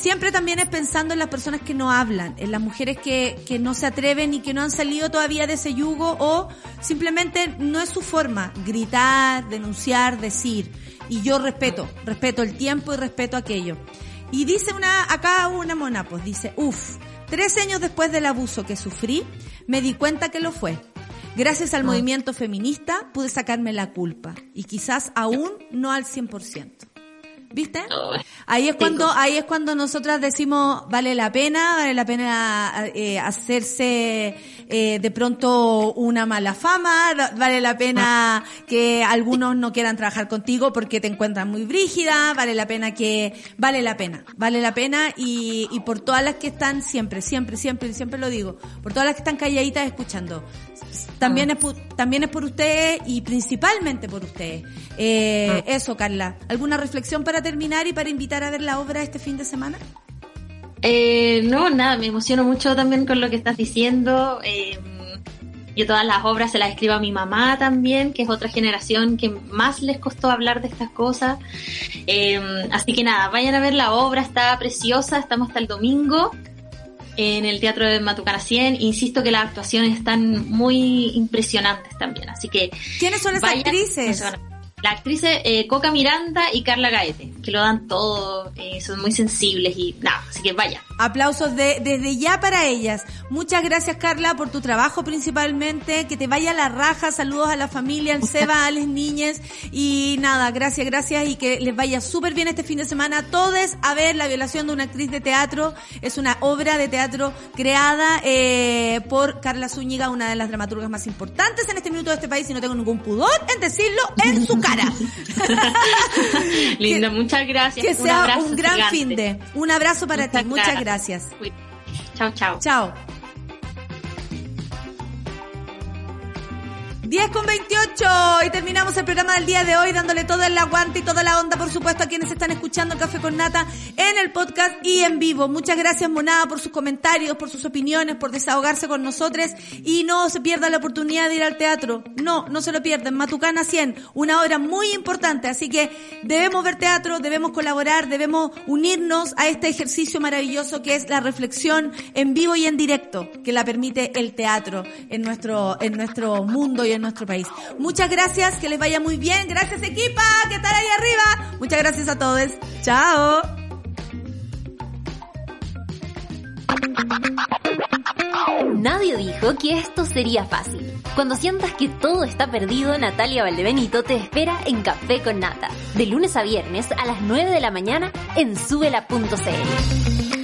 siempre también es pensando en las personas que no hablan, en las mujeres que, que no se atreven y que no han salido todavía de ese yugo o simplemente no es su forma gritar, denunciar, decir. Y yo respeto, respeto el tiempo y respeto aquello. Y dice una, acá una mona, pues dice, uff, tres años después del abuso que sufrí, me di cuenta que lo fue. Gracias al ah. movimiento feminista pude sacarme la culpa y quizás aún no al 100%. ¿Viste? Ahí es cuando, ahí es cuando nosotras decimos vale la pena, vale la pena eh, hacerse eh, de pronto una mala fama, vale la pena que algunos no quieran trabajar contigo porque te encuentran muy brígida, vale la pena que, vale la pena, vale la pena y, y por todas las que están siempre, siempre, siempre, siempre lo digo, por todas las que están calladitas escuchando, también, ah. es, también es por ustedes y principalmente por ustedes. Eh, ah. Eso, Carla. ¿Alguna reflexión para terminar y para invitar a ver la obra este fin de semana? Eh, no, nada, me emociono mucho también con lo que estás diciendo. Eh, yo todas las obras se las escribo a mi mamá también, que es otra generación que más les costó hablar de estas cosas. Eh, así que nada, vayan a ver la obra, está preciosa, estamos hasta el domingo en el Teatro de Matucana 100. Insisto que las actuaciones están muy impresionantes también, así que... ¿Quiénes son esas actrices? La actriz eh, Coca Miranda y Carla Gaete, que lo dan todo, eh, son muy sensibles y nada, así que vaya. Aplausos de, desde ya para ellas. Muchas gracias Carla por tu trabajo principalmente, que te vaya la raja, saludos a la familia, al Seba, a las niñas y nada, gracias, gracias y que les vaya súper bien este fin de semana. Todos a ver La violación de una actriz de teatro, es una obra de teatro creada eh, por Carla Zúñiga, una de las dramaturgas más importantes en este minuto de este país y no tengo ningún pudor en decirlo en su cara. Linda, muchas gracias. Que sea un, gran fin de. Un abrazo para ti. Muchas gracias. Chao, chao. Chao. 10 con 28 y terminamos el programa del día de hoy dándole todo el aguante y toda la onda, por supuesto, a quienes están escuchando Café con Nata en el podcast y en vivo. Muchas gracias, Monada, por sus comentarios, por sus opiniones, por desahogarse con nosotros y no se pierda la oportunidad de ir al teatro. No, no se lo pierdan. Matucana 100, una obra muy importante, así que debemos ver teatro, debemos colaborar, debemos unirnos a este ejercicio maravilloso que es la reflexión en vivo y en directo que la permite el teatro en nuestro, en nuestro mundo y nuestro país. Muchas gracias, que les vaya muy bien. Gracias equipa, que están ahí arriba. Muchas gracias a todos. Chao. Nadie dijo que esto sería fácil. Cuando sientas que todo está perdido, Natalia Valdebenito te espera en Café con Nata, de lunes a viernes a las 9 de la mañana en subela.cl.